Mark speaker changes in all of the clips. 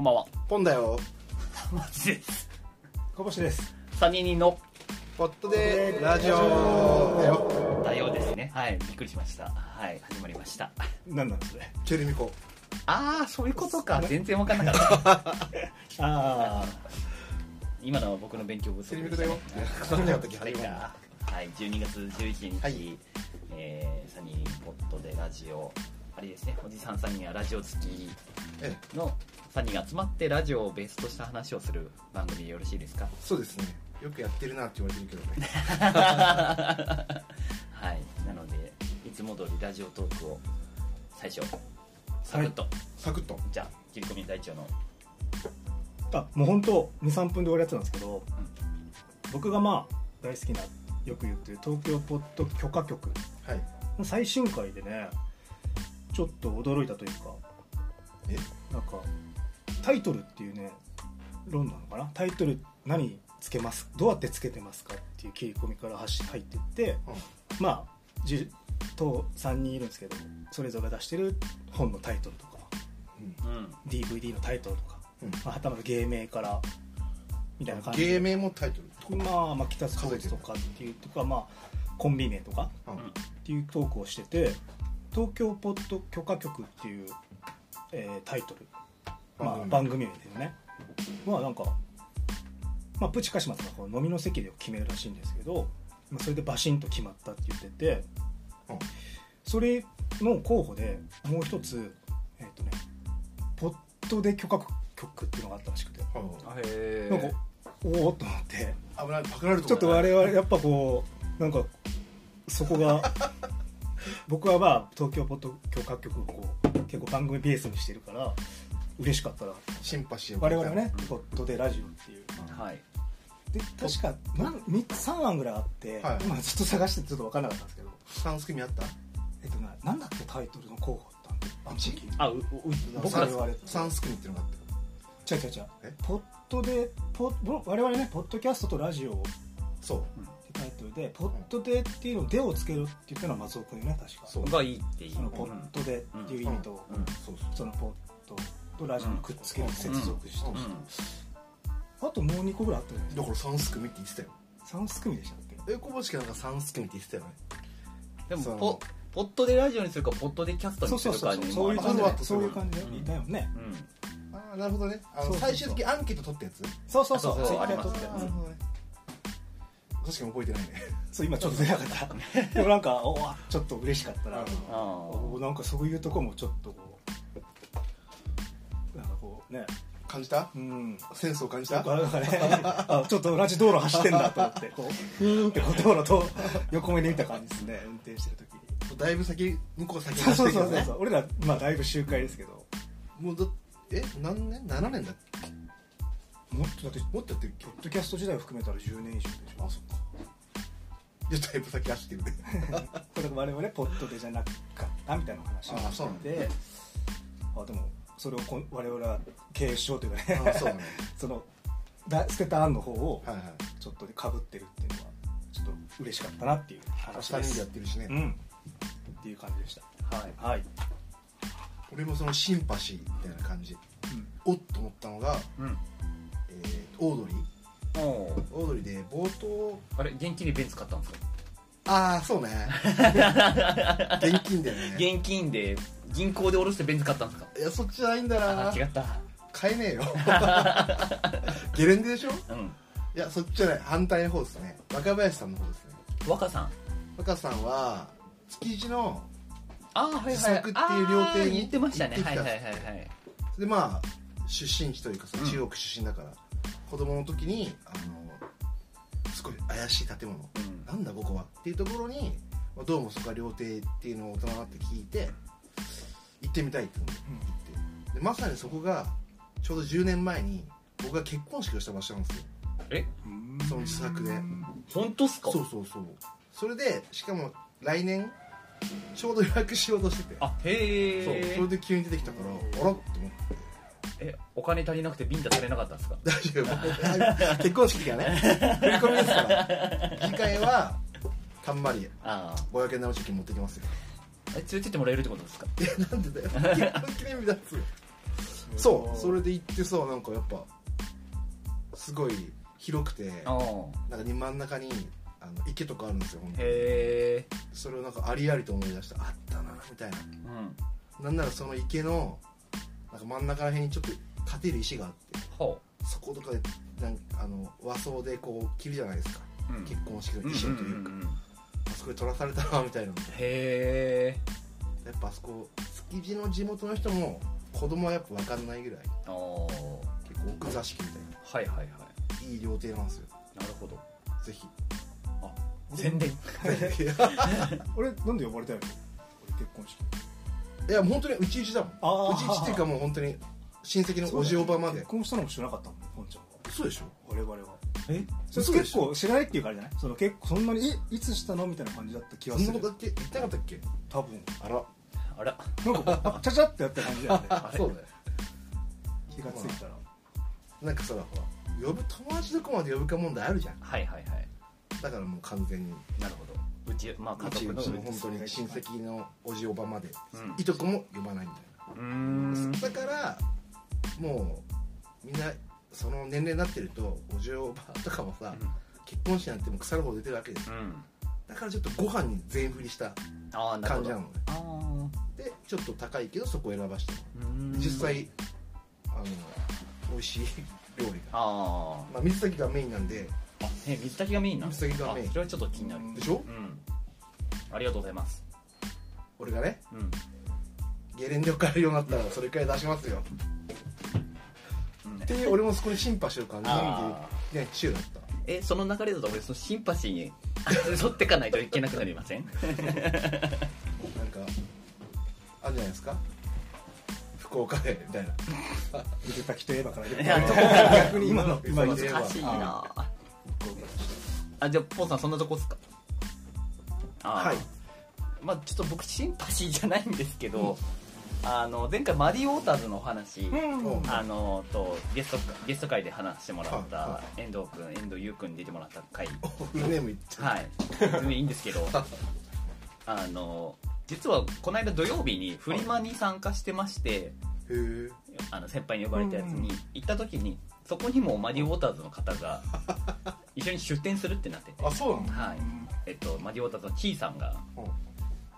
Speaker 1: こんばんは。
Speaker 2: ポンだよ。
Speaker 1: マジです。
Speaker 3: かぼしです。
Speaker 1: 三人の
Speaker 2: ポットでラジオ。だよ。
Speaker 1: 対応ですね。はい、びっくりしました。はい、始まりました。
Speaker 3: 何なんそれ。
Speaker 2: チェルミコ。
Speaker 1: あー、そういうことか。全然わかんなかった。
Speaker 3: あ
Speaker 1: 今のは僕の勉強不足
Speaker 2: チェルミコだよ。
Speaker 1: それだそれか。はい、12月11日、
Speaker 2: はい。
Speaker 1: えー、サニーポットでラジオ、あれですね、おじさん3人はラジオ付き
Speaker 2: ええ。
Speaker 1: の3人が集まってラジオをベースとした話をする番組でよろしいですか？
Speaker 2: そうですね。よくやってるなって言われてるけどね。
Speaker 1: はい、なのでいつも通りラジオトークを最初サクッと、
Speaker 2: サクッと。
Speaker 1: じゃあ切り込み隊長の。
Speaker 3: ーあもう本当23分で終わるやつなんですけど、僕がまあ大好きなよく言ってる東京ポッド許可局。
Speaker 2: はい。
Speaker 3: の最新回でねちょっと驚いたというか
Speaker 2: え？
Speaker 3: なんかタイトルっていうね論なのかな？タイトル何つけます？どうやってつけてますかっていう切り込みから走入っていって、まあじと3人いるんですけどそれぞれが出してる本のタイトルとか
Speaker 2: うん。
Speaker 1: うん
Speaker 3: DVD のタイトルとか、
Speaker 2: うん。
Speaker 3: まあ、はたまた芸名からみたいな感じ
Speaker 2: 芸名もタイトル
Speaker 3: まあ、まあ北スポーツとかっていうとか、まあ、コンビ名とか
Speaker 2: うん。
Speaker 3: っていうトークをしてて東京ポッド許可局っていう、えータイトル、まあ、
Speaker 2: 番
Speaker 3: 番組名ですよね。まあなんか、まあ、プチカシマとかこう飲みの席で決めるらしいんですけど、まあ、それでバシンと決まったって言ってて、
Speaker 2: うん。
Speaker 3: それの候補でもう一つえっ、とねポッドで許可局っていうのがあったらしくて。
Speaker 2: はい
Speaker 1: へ
Speaker 3: なんかおおっと思って。
Speaker 2: 危ないパクられる
Speaker 3: ちょっと我々やっぱこうなんかそこが僕はまあ東京ポッド許可局をこう結構番組ベースにしてるから嬉しかったら
Speaker 2: シンパシーを
Speaker 3: 我々はねポッドでラジオっていう。
Speaker 1: はい。
Speaker 3: で確かなん3つ3案ぐらいあって、
Speaker 2: はい。
Speaker 3: 今ずっと探しててちょっと分からなかったんですけど。
Speaker 2: サンスクミあった？
Speaker 3: えっとななんだっけタイトルの候補あったんであの時
Speaker 1: あうう僕ら
Speaker 3: サン我々
Speaker 2: サンスクミっていうのがあっ
Speaker 3: 違う違う違う。
Speaker 2: え？
Speaker 3: ポッドでポぼ我々ねポッドキャストとラジオ
Speaker 2: たそう。
Speaker 3: ってタイトルでポッドでっていうのを「で」をつけるって言ったのは松尾君よね確か。
Speaker 2: そう。
Speaker 1: がいいっていう。
Speaker 3: そのポッドでっていう意味と、
Speaker 1: うん。
Speaker 2: そう
Speaker 3: そのポッドとラジオにくっつける接続して、あともう2個ぐらいあったんです
Speaker 2: だからサンスクミって言ってたよ。
Speaker 3: 3すくみでしたっけ
Speaker 2: え小星なんかサンスクミって言ってたよね。その
Speaker 1: でもポポットでラジオにするかポットでキャストにするかに
Speaker 3: そういう感じ。でそういう感じで
Speaker 1: うん。
Speaker 3: いたよね、
Speaker 1: うん
Speaker 2: ああなるほどね。あの
Speaker 3: そうそうそう。
Speaker 2: 最終的にアンケート取ったやつ？
Speaker 3: そうそうそう。
Speaker 1: そうそう
Speaker 3: ツイッター撮って
Speaker 2: なるほどね確かに覚えてないね。
Speaker 3: そう今ちょっと出なかった。でもなんかおわちょっと嬉しかったな。
Speaker 2: うん。
Speaker 1: あー。
Speaker 3: おなんかそういうとこもちょっとね。
Speaker 2: 感じた？
Speaker 3: うん。
Speaker 2: センスを感じた？
Speaker 3: なね。あちょっと同じ道路走ってんだと思ってこうふーんってこう道路と横目で見た感じですね。運転してる時に。
Speaker 2: だいぶ先向こう先に
Speaker 3: そう
Speaker 2: 走ってるけどね。
Speaker 3: そうそうそう俺らまあだいぶ周回ですけど。
Speaker 2: もうだえ何年？7年だっ
Speaker 3: もっとだって
Speaker 2: けもっとやってるっけ
Speaker 3: ポッドキャスト時代を含めたら10年以上でしょ。
Speaker 2: あそっか。いやだいぶ先走ってるね。
Speaker 3: これ我々ポッドでじゃなかったみたいな話を
Speaker 2: あそうなんだ。
Speaker 3: してあでもそれをこん我々は継承というかね。
Speaker 2: あそうだ。ね
Speaker 3: そのだ捨てた案の方をちょっとかぶってるっていうのはちょっと嬉しかったなっていう話
Speaker 2: 2
Speaker 3: で
Speaker 2: 人ですやってるしね、
Speaker 3: うん。っていう感じでした。
Speaker 1: はい。
Speaker 3: はい、
Speaker 2: 俺もそのシンパシーみたいな感じ。
Speaker 3: うん。
Speaker 2: おっと思ったのが、
Speaker 1: うん。
Speaker 2: えーオードリー。
Speaker 1: おー
Speaker 2: オードリーで冒頭。
Speaker 1: あれ現金でベンツ買ったんですか？
Speaker 2: ああそうね。現金だよね。
Speaker 1: 現金で銀行で下ろしてベンツ買ったんですか？
Speaker 2: いやそっちじゃないんだな。
Speaker 1: あ違った。
Speaker 2: 買えねえよ。ゲレンデでしょ？
Speaker 1: うん。
Speaker 2: いやそっちじゃない。反対の方ですね。若林さんの方ですね。
Speaker 1: 若さん？
Speaker 2: 若さんは築地の
Speaker 1: あーはいはい。
Speaker 2: 自作っていう料亭に
Speaker 1: あー言ってましたね。はいはいはいはい。
Speaker 2: でまあ出身地というかその
Speaker 1: うん。
Speaker 2: 中国出身だから、子供の時にあのすごい怪しい建物。
Speaker 1: うん。
Speaker 2: なんだここは？っていうところにまあどうもそこは料亭っていうのを大人になって聞いて行ってみたいって言って。でまさにそこがちょうど10年前に僕が結婚式をした場所なんですよ。
Speaker 1: え？
Speaker 2: その自作で。
Speaker 1: 本当っすか？
Speaker 2: そうそうそう。それでしかも来年ちょうど予約しようとしてて。
Speaker 1: あへ
Speaker 2: そう
Speaker 1: え
Speaker 2: それで急に出てきたからあら？って思って。
Speaker 1: えお金足りなくてビンタされなかったんですか？
Speaker 2: 大丈夫。結婚式がね。振り込みですから。次回はたんまり
Speaker 1: ああ
Speaker 2: 500円のチキン持ってきますよ。
Speaker 1: え連れてってもらえるってことですか？
Speaker 2: いやなんでだよ。結婚記念日だっつうそうそれで行ってさなんかやっぱすごい広くて
Speaker 1: ああ
Speaker 2: なんか真ん中にあの池とかあるんですよ本当に。
Speaker 1: へえ
Speaker 2: それをなんかありありと思い出したあったなみたいな。
Speaker 1: うん。
Speaker 2: なんならその池のなんか真ん中ら辺にちょっと立てる石があって
Speaker 1: ほ
Speaker 2: そことかでなんかあの和装でこう着るじゃないですか、
Speaker 1: う、うん、
Speaker 2: 結婚式の衣装というか、
Speaker 1: んんんん。
Speaker 2: あそこで撮らされたなみたいな。
Speaker 1: へえ
Speaker 2: やっぱあそこ築地の地元の人も子供はやっぱ分かんないぐらい
Speaker 1: ああは
Speaker 2: 結構奥座敷みたい
Speaker 1: いはいはい
Speaker 2: ない。い料亭なんですよ。
Speaker 1: なるほど
Speaker 2: ぜひ。
Speaker 1: あ宣伝。
Speaker 3: 俺なんで呼ばれたの俺結婚式。
Speaker 2: いや本当にうちうちだもん。うちうちっていうかもう本当に親戚のおじおばまで。
Speaker 3: 結婚したのも知らなかったもん本ちゃんは。
Speaker 2: そうでしょ。
Speaker 3: 我々は
Speaker 1: え
Speaker 3: それ結構知らないっていうからじゃない？その結構そんなにえいつしたのみたいな感じだった気がする。
Speaker 2: そんなことだって言ってなかったっけ？
Speaker 3: 多分。
Speaker 2: あら。
Speaker 1: あら。
Speaker 3: なんかあちゃちゃってやった感じだよね。
Speaker 2: そうだよ。
Speaker 3: 気がついたら。
Speaker 2: な。んかさほら呼ぶ友達どこまで呼ぶか問題あるじゃん。
Speaker 1: はいはいはい。
Speaker 2: だからもう完全に。
Speaker 1: なるほど。うちまあ家族の
Speaker 2: うちの本当に親戚のおじおばまで。
Speaker 1: うん。
Speaker 2: いとこも呼ばないみたいう
Speaker 1: ーん。
Speaker 2: なだからもうみんなその年齢になってるとおじおばとかもさ結婚式なんてもう腐るほど出てるわけですよ。
Speaker 1: うん。
Speaker 2: だからちょっとご飯に全振りした感じなのね。
Speaker 1: あ
Speaker 2: でちょっと高いけどそこを選ばして実際あの美味しい 料理が、
Speaker 1: あ
Speaker 2: まあ、水炊きがメインなんで。
Speaker 1: あ水炊きがメインなの
Speaker 2: 水炊きがメイン。
Speaker 1: あそれはちょっと気になる。
Speaker 2: でしょ？
Speaker 1: うん。ありがとうございます。
Speaker 2: 俺がね
Speaker 1: うん。
Speaker 2: ゲレンデを買えるようになったらそれくらい出しますよ。
Speaker 1: うん
Speaker 2: っていう 俺もそこにシンパシーを感じた
Speaker 1: あ
Speaker 2: 意味でねチューだった。
Speaker 1: えその流れだと俺そのシンパシーに 沿ってかないといけなくなりません？
Speaker 2: なんかあるじゃないですか？福岡でみたいな。
Speaker 3: 水炊きといえばから 逆に今の。今の
Speaker 1: 難しいな。あじゃあポンさんそんなとこっすか？
Speaker 2: はい。
Speaker 1: まあちょっと僕シンパシーじゃないんですけど、あの前回マディ・ウォーターズのお話、
Speaker 2: うん。
Speaker 1: あのとゲストゲスト会で話してもらっ
Speaker 2: はい。
Speaker 1: た
Speaker 2: は
Speaker 1: 遠藤君遠藤優君に出てもらった回。はい。全然いいんですけど あの実はこの間土曜日にフリマに参加してましてあの先輩に呼ばれたやつに行った時にそこにもマディ・ウォーターズの方が一緒に出店するってなってて。
Speaker 2: あそうなの？
Speaker 1: はい。えっとマディ・ウォーターズの T さんが
Speaker 2: うん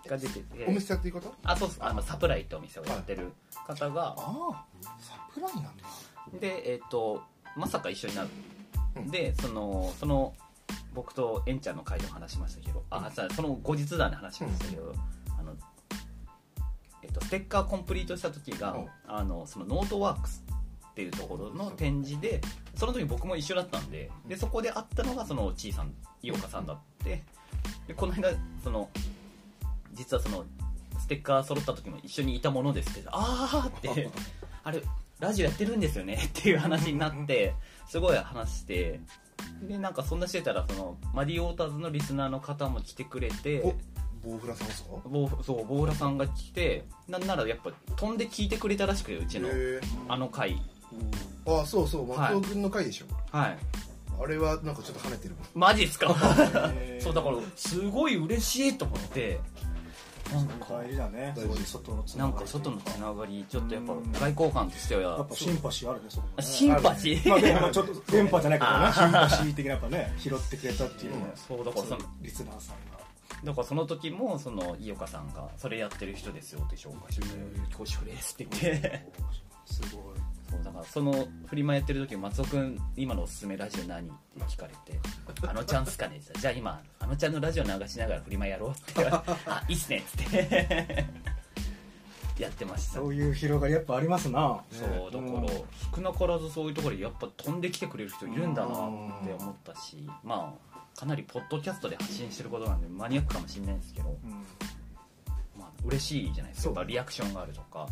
Speaker 1: が出てて。
Speaker 2: お店やっていいこと？
Speaker 1: あそうあのサプライってお店をやってる方が、
Speaker 3: ああサプライなんだ
Speaker 1: でえっ、とまさか一緒になる、
Speaker 2: うん。
Speaker 1: でそのその僕とエンちゃんの会でも話しましたけど、あさその後日談で話しましたけど、あのえっとステッカーコンプリートした時が、
Speaker 2: う。ん
Speaker 1: あのそのノートワークスっていうところの展示でその時僕も一緒だったんで。でそこで会ったのがそのちいさん井岡さんだって。でこの間その実はそのステッカー揃った時も一緒にいたものですってああってあれラジオやってるんですよね？っていう話になってすごい話してでなんかそんなしてたらそのマディ・ウォーターズのリスナーの方も来てくれて
Speaker 2: おボウフラさんですか？
Speaker 1: ボーそうボーラさんが来てなんならやっぱ飛んで聞いてくれたらしくてうちのあの回。
Speaker 2: あそうそう
Speaker 1: はい。
Speaker 2: 松尾君の回でしょ？
Speaker 1: はい。
Speaker 2: あれはなんかちょっと跳ねてる
Speaker 1: マジっすか？そうだからすごい嬉しいと思ってなんか
Speaker 3: 大事だね。外のつながり。
Speaker 1: なんか外のつながりちょっとやっぱ
Speaker 3: うん
Speaker 1: 外交官として
Speaker 3: や
Speaker 1: は
Speaker 3: っぱシンパシーあるねそこもね。
Speaker 1: シンパシー
Speaker 3: まあでもちょっと 電波じゃないけどね。シンパシー的なやっぱね拾ってくれたっていうね。
Speaker 1: そうだからその
Speaker 3: リスナーさんが。
Speaker 1: だからその時もその井岡さんがそれやってる人ですよって紹介して「恐縮です」って言って。
Speaker 3: すごい
Speaker 1: そうだからそのフリマやってる時松尾君今のおすすめラジオ何？って聞かれて「あのちゃんっすかね?」じゃあ今あのちゃんのラジオ流しながらフリマやろう。って言われて「あいいっすね」っつって。やってました。
Speaker 3: そういう広がりやっぱありますな。
Speaker 1: そうだから少なからずそういうところでやっぱ飛んできてくれる人いるんだなって思ったしまあかなりポッドキャストで発信してることなんでマニアックかもしれないですけど、
Speaker 3: うん。
Speaker 1: まあ嬉しいじゃないですか。リアクションがあるとか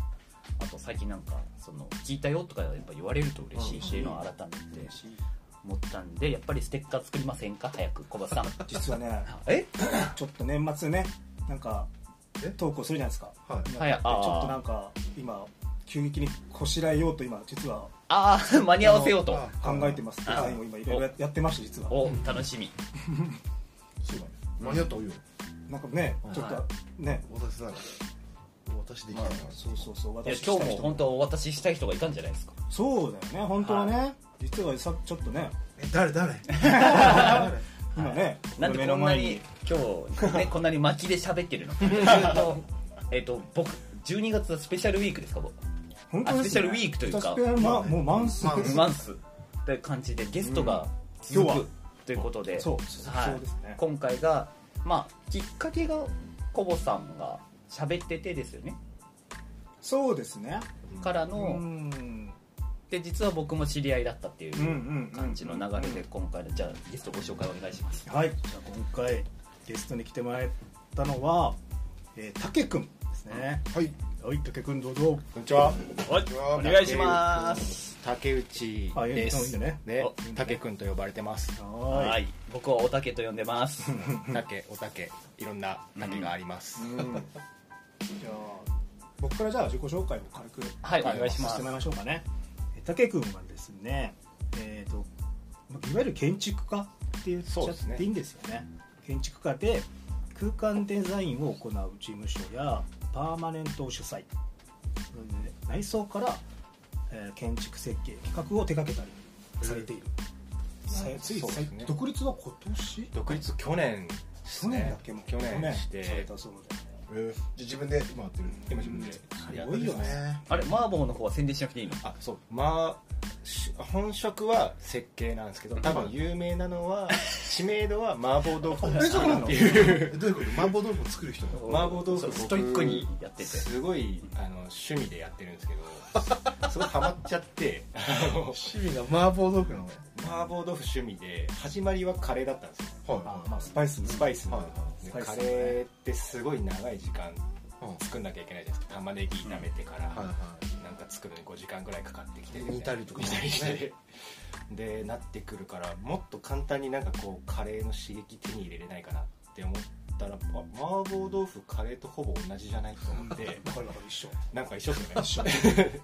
Speaker 1: あと最近なんかその聞いたよとかやっぱ言われると嬉しいっていうのを改めて思ったんでやっぱりステッカー作りませんか？早く小林さん。
Speaker 3: 実はね
Speaker 1: え？
Speaker 3: ちょっと年末ねなんか
Speaker 2: え
Speaker 3: トークをするじゃないですか。
Speaker 2: はい。
Speaker 3: ちょっとなんか今急激にこしらえようと今実は。
Speaker 1: ああ間に合わせようと。
Speaker 2: あ
Speaker 3: 考えてます。デザインを今いろいろややってまして実は
Speaker 1: お楽しみ。
Speaker 2: そうだね間に合った方がいいよ。
Speaker 3: なんかね
Speaker 1: はい。
Speaker 3: ちょっとね
Speaker 2: 渡せた。ら渡渡しできた。ら
Speaker 3: そうそうそう
Speaker 1: いや
Speaker 3: 私
Speaker 1: 今日も本当お渡ししたい人がいたんじゃないですか？
Speaker 3: そうだよね本当はね、実はさちょっとね。
Speaker 2: え誰 誰？
Speaker 3: 今ね、
Speaker 1: なんでこんな
Speaker 3: 目の前
Speaker 1: に。今日ねこんなに巻きで喋ってるの？えっと僕12月はスペシャルウィークですか僕？
Speaker 3: 本当
Speaker 1: スペシャルウィークというか。
Speaker 3: まもうマンス
Speaker 2: マン
Speaker 1: スって感じでゲストが続
Speaker 3: 今日は。
Speaker 1: くということで、
Speaker 3: そう
Speaker 1: はい。
Speaker 3: そうですね。
Speaker 1: 今回がまあきっかけがコボさんが喋っててですよね。
Speaker 3: そうですね。う
Speaker 1: からの、
Speaker 3: ん。
Speaker 1: で実は僕も知り合いだったってい
Speaker 3: う
Speaker 1: 感じの流れで今回のじゃあゲストご紹介お願いします。
Speaker 3: はい。じゃあ今回ゲストに来てもらったのはえーたけくんですね。
Speaker 2: はい。
Speaker 3: はいたけくんどうぞ。
Speaker 4: こんにちは。
Speaker 1: お願いします。
Speaker 4: 竹内で
Speaker 3: いい
Speaker 4: す。
Speaker 3: ね。
Speaker 4: で
Speaker 1: お、
Speaker 4: 竹くんと呼ばれてます。
Speaker 3: は
Speaker 1: はい。い僕はおたけと呼んでます。
Speaker 4: 竹、お竹、いろんな竹があります。
Speaker 3: うんじゃあ僕からじゃあ自己紹介を軽く
Speaker 1: はいお願いします。
Speaker 3: させてもらいましょうかねえたけくんはですねえっ、とまあいわゆる建築家って言っちゃ
Speaker 4: そうですね。
Speaker 3: っていいんですよね。建築家で空間デザインを行う事務所やパーマネントを主催。内装から、えー建築設計企画を手掛けたりされている、さつい
Speaker 4: そうですね。
Speaker 3: 独立は今年？
Speaker 4: 独立去年です
Speaker 3: 去
Speaker 4: ね。
Speaker 3: 年だっけ？もう
Speaker 4: 去年し
Speaker 3: され
Speaker 4: て、
Speaker 3: たそうで
Speaker 2: えー。じゃあ自分で今やってる。
Speaker 4: 今自分で。
Speaker 3: すごいよね。
Speaker 2: ね
Speaker 1: あれマーボーの方は宣伝しなくていいの？
Speaker 4: あ、そう。まあ、し本職は設計なんですけど、多分有名なのは、知名度は麻婆豆腐
Speaker 3: えそうなの？
Speaker 4: っていう。
Speaker 2: えどういうこと？麻婆豆腐を作る人
Speaker 4: 麻婆豆腐
Speaker 1: ストイックにやってて。
Speaker 4: すごいあの趣味でやってるんですけどすごいハマっちゃって。あ の
Speaker 2: 趣味が麻婆豆腐なの？ね
Speaker 4: 麻婆豆腐趣味で始まりはカレーだったんですよ。
Speaker 2: はい。
Speaker 3: あまあスパイス
Speaker 4: スパイスの、
Speaker 2: はい。
Speaker 4: で
Speaker 3: スパイス
Speaker 4: カレーってすごい長い時間
Speaker 2: うん。
Speaker 4: 作んなきゃいけないじゃないですか。玉ねぎ炒めてから、
Speaker 2: はいはい
Speaker 4: なんか作るのに5時間ぐらいかかってきて
Speaker 2: 煮たりとか
Speaker 4: 煮たりしてでなってくるからもっと簡単になんかこうカレーの刺激手に入れれないかなって思ったらあ麻婆豆腐カレーとほぼ同じじゃないと思って
Speaker 3: わかるわかる一緒。
Speaker 4: なんか一緒 ですよね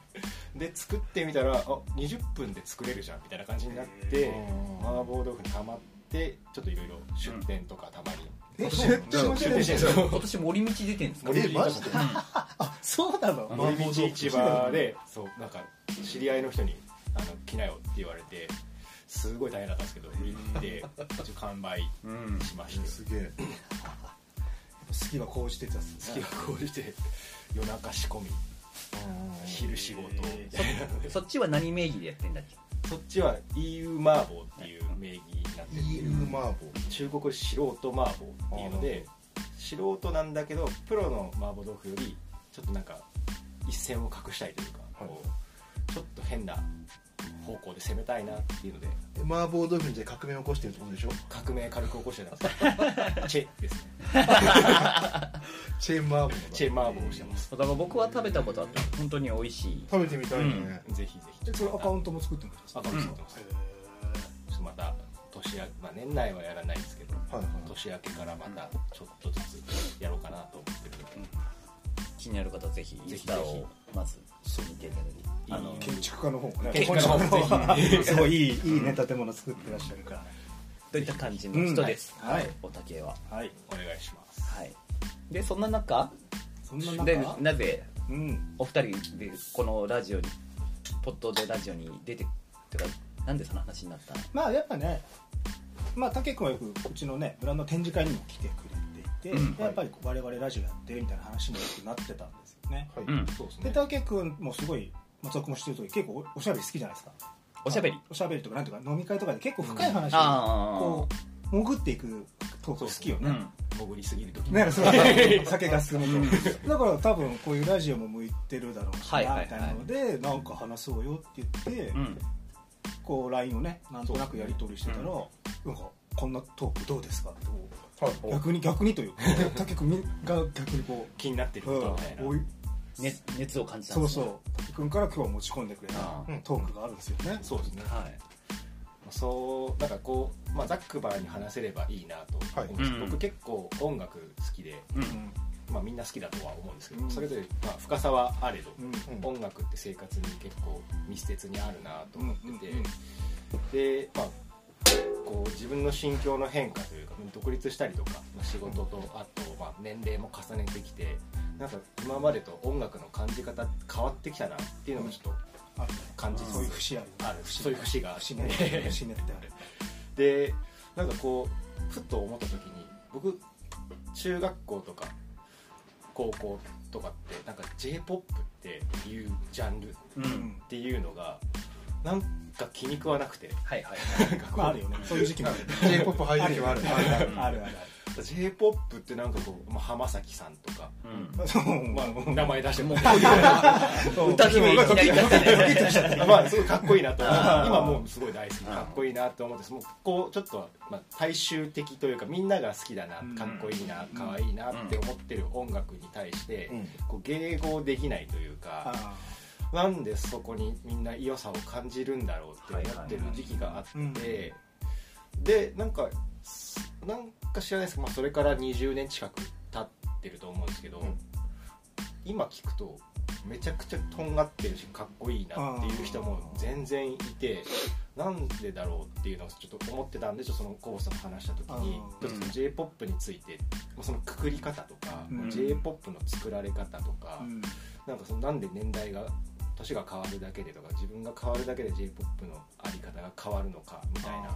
Speaker 4: で作ってみたらあ20分で作れるじゃんみたいな感じになって麻婆豆腐にハマってちょっといろいろ出店とかたまに、
Speaker 2: うなんだ
Speaker 3: 出店
Speaker 4: 出店してるんですよ
Speaker 1: 今年森道出てんですか？
Speaker 2: えマジで？
Speaker 3: あそうなの？
Speaker 4: 森道市場でそうなんか知り合いの人にあの来なよって言われてすごい大変だったんですけど行って一応完売
Speaker 1: うん
Speaker 4: しまして。
Speaker 2: すげえ。
Speaker 3: 好きはこうしてた
Speaker 4: 好きがこうして夜中仕込み。昼仕事。
Speaker 3: え
Speaker 1: そっちは何名義でやってんだっけ？
Speaker 4: そっちは EU 麻婆っていう名義になってて。
Speaker 2: イール麻婆。
Speaker 4: 中国素人麻婆っていうので素人なんだけどプロの麻婆豆腐よりちょっとなんか一線を隠したいというか、
Speaker 2: はい。
Speaker 4: こうちょっと変な方向で攻めたいなっていうので。
Speaker 2: え麻婆豆腐にじゃあ革命を起こしてるってことでしょ？
Speaker 4: 革命軽く起こしてたんですチェですね。
Speaker 2: チェーン麻婆だ。
Speaker 4: チェ麻婆をしてます。
Speaker 1: だから僕は食べたことあって本当に美味しい。
Speaker 2: 食べてみたいね、
Speaker 4: ぜひぜひ。
Speaker 3: えそれアカウントも作ってるんですか？
Speaker 4: アカウント作ってます、ちょっとまた年明け、まあ、年内はやらないですけど、
Speaker 2: はいはい。
Speaker 4: 年明けからまたちょっとずつやろうかなと思ってるので、
Speaker 1: 気になる方はぜひインスタをまず見ていただいてあの
Speaker 3: 建築家の方もね。
Speaker 4: 建築家の方も。ぜひ
Speaker 3: すごいいい いいね建物作ってらっしゃるから。
Speaker 1: といった感じの人です、
Speaker 3: うんはい。
Speaker 1: おたけは。
Speaker 3: はい
Speaker 4: お願いします。
Speaker 1: はい。でそんな中
Speaker 3: そんな中？
Speaker 1: でなぜ
Speaker 3: うん。
Speaker 1: お二人でこのラジオにポッドでラジオに出ててかなんでその話になったの？
Speaker 3: まあやっぱねまあ武君はよくうちのねブランド展示会にも来てくれていて、
Speaker 1: うん。
Speaker 3: でやっぱりこう我々ラジオやってみたいな話もよくなってたんですよね。
Speaker 2: はい。
Speaker 1: うん。
Speaker 4: そうですね。
Speaker 3: で武君もすごい松岡も知ってる通り結構おおしゃべり好きじゃないですか。
Speaker 1: おしゃべり？
Speaker 3: おしゃべりとかなんていうか飲み会とかで結構深い話を
Speaker 1: あ
Speaker 3: こう潜っていくトーク好きよね、
Speaker 1: うん。
Speaker 4: 潜りすぎる時に。
Speaker 3: ね、そう。酒が進むと。だから多分こういうラジオも向いてるだろうしなみたいなのでなんか話そうよって言って、
Speaker 1: うん。
Speaker 3: こう LINE をねなんとなくやり取りしてたら、なんかこんなトークどうですかって逆に逆にというか 武君が逆にこ
Speaker 4: 気になってるみたいな、
Speaker 1: 熱熱を感じたん
Speaker 3: そう
Speaker 1: ですね。
Speaker 3: そう武君から今日は持ち込んでくれたトークがあるんですよね。
Speaker 4: そうですね。
Speaker 1: はい。
Speaker 4: そうなんかこう、まあ、ザックバーに話せればいいなと思う僕結構音楽好きで、
Speaker 1: う
Speaker 3: うん。ん
Speaker 4: まあ、みんな好きだとは思うんですけど、
Speaker 3: うん。
Speaker 4: それぞれ、まあ、深さはあれど、
Speaker 3: うん。
Speaker 2: うん
Speaker 4: 音楽って生活に結構密接にあるなと思ってて、
Speaker 3: うんうん。
Speaker 4: で、まあ、こう自分の心境の変化というか独立したりとか、まあ、仕事とあと、まあ、年齢も重ねてきてなんか今までと音楽の感じ方変わってきたなっていうのがちょっと感じ
Speaker 3: そういう節ある。
Speaker 4: ある。そういう節が
Speaker 3: 節目節目ってある。
Speaker 4: でなんかこうふっと思った時に僕中学校とか高校とかってなんか j p o p っていうジャンルっ
Speaker 1: うん、
Speaker 3: うん
Speaker 4: ていうのがなんか気に食わなくて。
Speaker 1: はいはい。
Speaker 3: まああるよね。そういう時期もある。
Speaker 2: J p o p 入る時もある
Speaker 3: あるある。ある
Speaker 4: j p o p ってなんかこう、まあ、浜崎さんとか、
Speaker 1: うん。
Speaker 4: ま
Speaker 3: ま
Speaker 4: あ、名前出しても。
Speaker 3: そう。
Speaker 1: 歌姫いきなりだったね
Speaker 4: まあすごいかっこいいなと思って
Speaker 3: あー。
Speaker 4: 今もうすごい大好き。かっこいいなと思ってもうこうちょっと、まあ、大衆的というかみんなが好きだな
Speaker 3: うん。
Speaker 4: かっこいいな可愛いなって思ってる音楽に対して、
Speaker 2: うん。
Speaker 4: こう迎合できないというか、
Speaker 3: あ
Speaker 4: なんでそこにみんな良さを感じるんだろうって思ってる時期があって、
Speaker 3: はい
Speaker 4: でなんかすなんか知らないですけど、まあ、それから20年近く経ってると思うんですけど、
Speaker 2: うん。
Speaker 4: 今聞くとめちゃくちゃとんがってるしかっこいいなっていう人も全然いてなんでだろうっていうのをちょっと思ってたんでちょっとそのコボさんと話した時に
Speaker 3: あ
Speaker 4: ちょっと j p o p についてそのくくり方とか、
Speaker 3: うん。
Speaker 4: J p o p の作られ方とか、
Speaker 3: うん。
Speaker 4: なんかそのなんで年代が年が変わるだけでとか自分が変わるだけで j p o p のあり方が変わるのかみたいな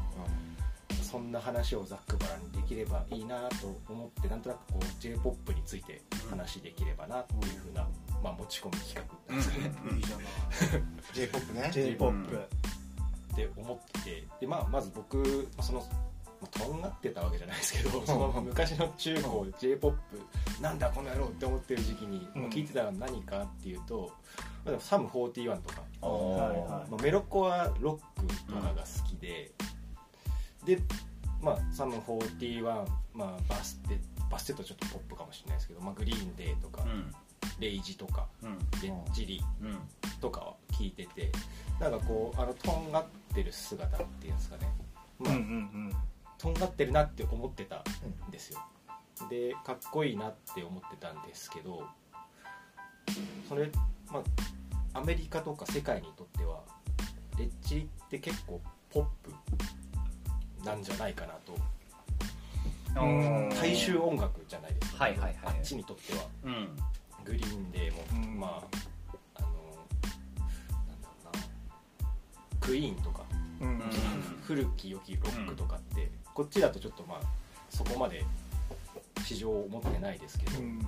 Speaker 4: そんな話をざっくばらんにできればいいなと思ってなんとなくこう j p o p について話できればなっていうふうな、まあ、持ち込み企画なんですよね、
Speaker 3: いいじゃない。
Speaker 2: J p o p ね。
Speaker 3: J p o p
Speaker 4: って思っててで、まあ、まず僕その、まあ、とんがってたわけじゃないですけどその昔の中高 j p o p なんだこの野郎って思ってる時期に、
Speaker 3: うん。
Speaker 4: 聞いてたのは何かっていうと、まあサム41とか。まあ、メロコアロックとかが好きで、で、まあ、サム41、まあ、バステバステとちょっとポップかもしれないですけど、まあ、グリーンデーとか、
Speaker 1: うん。
Speaker 4: レイジとか
Speaker 1: うん。
Speaker 4: レッチリ
Speaker 1: うん。
Speaker 4: とかは聞いててなんかこうあのとんがってる姿っていうんですかね、まあ
Speaker 3: うんうん
Speaker 4: とんがってるなって思ってたんですよ。でかっこいいなって思ってたんですけどそれまあアメリカとか世界にとってはレッチリって結構ポップなんじゃないかなと。
Speaker 3: うん
Speaker 4: 大衆音楽じゃないですか、
Speaker 1: はいはいはい。
Speaker 4: あっちにとっては。
Speaker 1: うん。
Speaker 4: グリーンデーも、
Speaker 3: うん。
Speaker 4: まああのなんだろうな。クイーンとか。
Speaker 3: うんうん。
Speaker 4: 古き良きロックとかって、こっちだとちょっとまあそこまで市場を持ってないですけど、
Speaker 3: うん。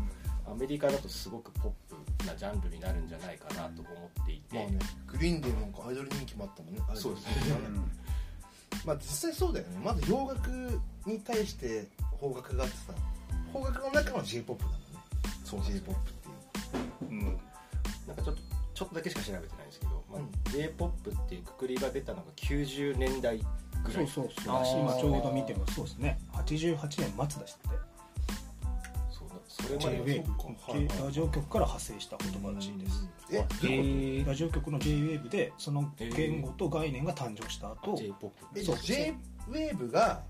Speaker 4: アメリカだとすごくポップなジャンルになるんじゃないかなと思っていて、
Speaker 2: まあねグリーンデーなんかアイドル人気もあったもんね
Speaker 4: そうです
Speaker 2: ね。まあ実際そうだよね。まず洋楽に対して邦楽があってさ邦楽の中の j p o p だもんね。
Speaker 4: そう
Speaker 2: j
Speaker 4: よ
Speaker 2: p o p っていう。
Speaker 3: うん。
Speaker 4: なんかちょっとちょっとだけしか調べてないんですけど、まあ
Speaker 2: うん。
Speaker 4: J p o p っていうくくりが出たのが90年代ぐらい
Speaker 3: そうそうそう。今ちょうど見てもそうですね。88年末だしって。
Speaker 4: そうそれまで
Speaker 3: J-WAVE ラジオ局から派生した言葉らしいです。
Speaker 2: え？どうい。うこ
Speaker 3: ラジオ局の JWAVE でその言語と概念が誕生した後、
Speaker 2: え
Speaker 4: p
Speaker 2: じゃあ j w a v e が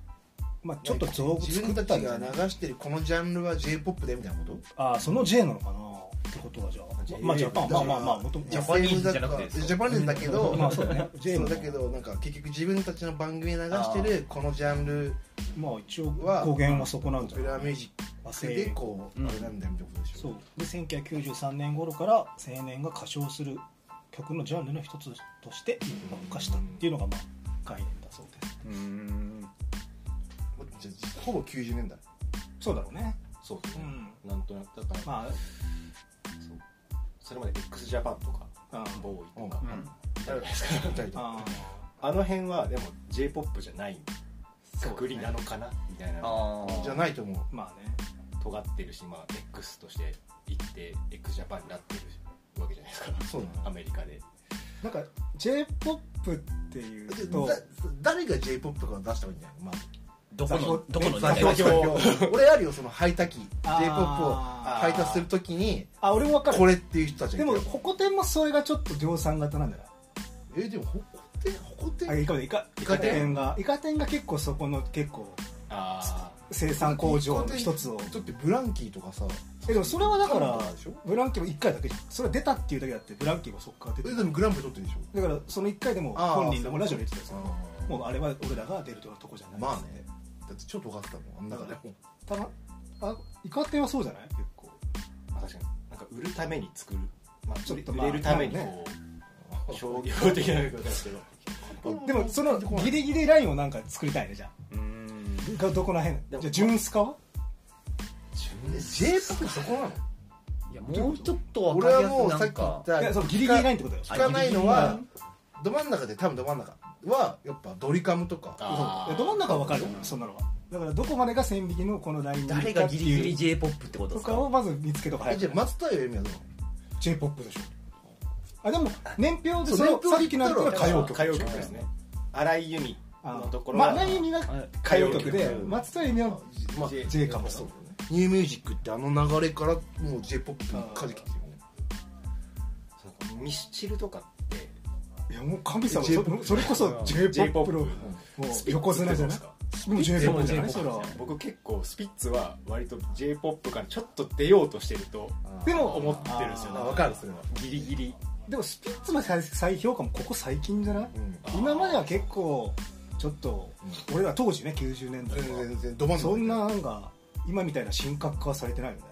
Speaker 3: まあ、ちょっと造語
Speaker 2: 自
Speaker 3: 作っ
Speaker 2: 分たちが
Speaker 3: たんじゃ
Speaker 2: 流してるこのジャンルは j p o p でみたいなこと？
Speaker 3: ああその J なのかな？ってことはじゃあまあジャパンまあまあまあ元々
Speaker 1: ジャパニーズじゃなくて
Speaker 2: ジャパニーズだけど、
Speaker 3: まあそうだね。
Speaker 2: そうだけどなんか結局自分たちの番組で流してるこのジャンル
Speaker 3: まあ一応
Speaker 2: は
Speaker 3: 語源はそこなんじゃない？
Speaker 2: ラーミュージックでこう、
Speaker 1: うん
Speaker 2: あれなんだよみたいなことでしょ。
Speaker 3: そう。で1993年頃から青年が歌唱する曲のジャンルの一つとして一般化したっていうのがまあ概念だそうです
Speaker 1: うん。
Speaker 2: じゃあほぼ90年代。
Speaker 3: そうだろうね
Speaker 4: そうですね、
Speaker 3: うん。
Speaker 4: なんとなくだから、
Speaker 3: ま
Speaker 4: そう。それまで x ジャパンとか
Speaker 3: あ
Speaker 4: ボーイとか、じゃないですか？
Speaker 3: あ
Speaker 4: あの辺はでも j p o p じゃない。くくりなのかな？みたいな。
Speaker 2: じゃないと思う。
Speaker 3: まあね。
Speaker 4: 尖ってるし、まあ、X として行って x ジャパンになってるわけじゃないですか。
Speaker 2: そうなの。
Speaker 4: アメリカで。
Speaker 3: なんか j p o p っていう
Speaker 2: で
Speaker 3: と
Speaker 2: だ誰が j p o p とかを出した方がいいんじゃない？まあ
Speaker 1: どこのどこの
Speaker 2: 座標俺あるよその配達機 j p o
Speaker 3: あ
Speaker 2: p
Speaker 3: ー
Speaker 2: を配達するときに
Speaker 3: あ俺も分かる。
Speaker 2: これっていう人たち
Speaker 3: でもホコ天もそれがちょっと量産型なんじゃない？
Speaker 2: えでもほこてほこて
Speaker 3: あイカイカイカ天がイカ天が結構そこの結構
Speaker 4: あ
Speaker 3: 生産工場の一つを。
Speaker 2: だってブランキーとかさ
Speaker 3: えでもそれはだからブランキーも1回だけじゃん。それは出たっていうだけだってブランキーもそこから出て
Speaker 2: えでもグランプリ取ってるでしょ？
Speaker 3: だからその1回でも本人でもラジオで言ってたやつ
Speaker 2: あー。
Speaker 3: もうあれは俺らが出るとこじゃない
Speaker 2: まあねだってちょっと分かったもんあん中で。も
Speaker 3: ただあイカ天はそうじゃない？結構。
Speaker 4: あ確かに。売るために作る、まあ、
Speaker 3: ちょっと
Speaker 4: 売れるために。
Speaker 3: まあ
Speaker 4: こう商業的なことで。すけど
Speaker 3: でもそのギリギリラインをなんか作りたいねじゃ
Speaker 1: うん。
Speaker 3: あがどこら辺？じゃあジュンスカは？
Speaker 2: え J−POP そこなの？
Speaker 1: いやもうちょっと分か
Speaker 2: 俺
Speaker 1: りやすくなん
Speaker 2: はもうさっき言
Speaker 1: か
Speaker 2: った
Speaker 3: いやそのギリギリラインってことだよ。
Speaker 2: 聞かないのはど真ん中で多分ど真ん中はやっぱドリカムとか。
Speaker 3: ど真ん中は分かる？よそんなのは。だからどこまでが線引きのこのライン
Speaker 1: 誰がギリギリ j p o p ってことですか？
Speaker 3: とかをまず見つけとか
Speaker 2: えじゃあ松任谷由実はどう
Speaker 3: ？J p o p でしょ。あでも年表で
Speaker 2: そ
Speaker 3: の
Speaker 2: 年表
Speaker 3: さっきのやつは歌謡曲。
Speaker 4: 歌謡曲ですね。荒井由実
Speaker 3: あ
Speaker 4: のところ
Speaker 3: まあ
Speaker 4: は
Speaker 3: 荒井由実が
Speaker 1: はい
Speaker 3: 歌謡曲で
Speaker 1: うん
Speaker 3: 松任谷由実は
Speaker 2: まあ
Speaker 4: J-
Speaker 3: J かも。
Speaker 2: そう。ニューミュージックってあの流れからもう J−POP に舵切ってるよね。
Speaker 4: ミスチルとかって
Speaker 3: いやもう神様そそれこそ j p o p の横綱じゃない？
Speaker 4: か
Speaker 3: でも j p o p じゃない？
Speaker 4: 僕結構スピッツは割と j p o p からちょっと出ようとしてると
Speaker 3: でも
Speaker 4: 思ってるんですよ
Speaker 2: あ分かるそれは。
Speaker 4: ギリギリ。
Speaker 3: でもスピッツの再再評価もここ最近じゃない？
Speaker 2: うん。
Speaker 3: 今までは結構ちょっと俺ら当時ね90年代は。
Speaker 2: 全然ど真ん中
Speaker 3: そんななんか今みたいな神格化はされてないよね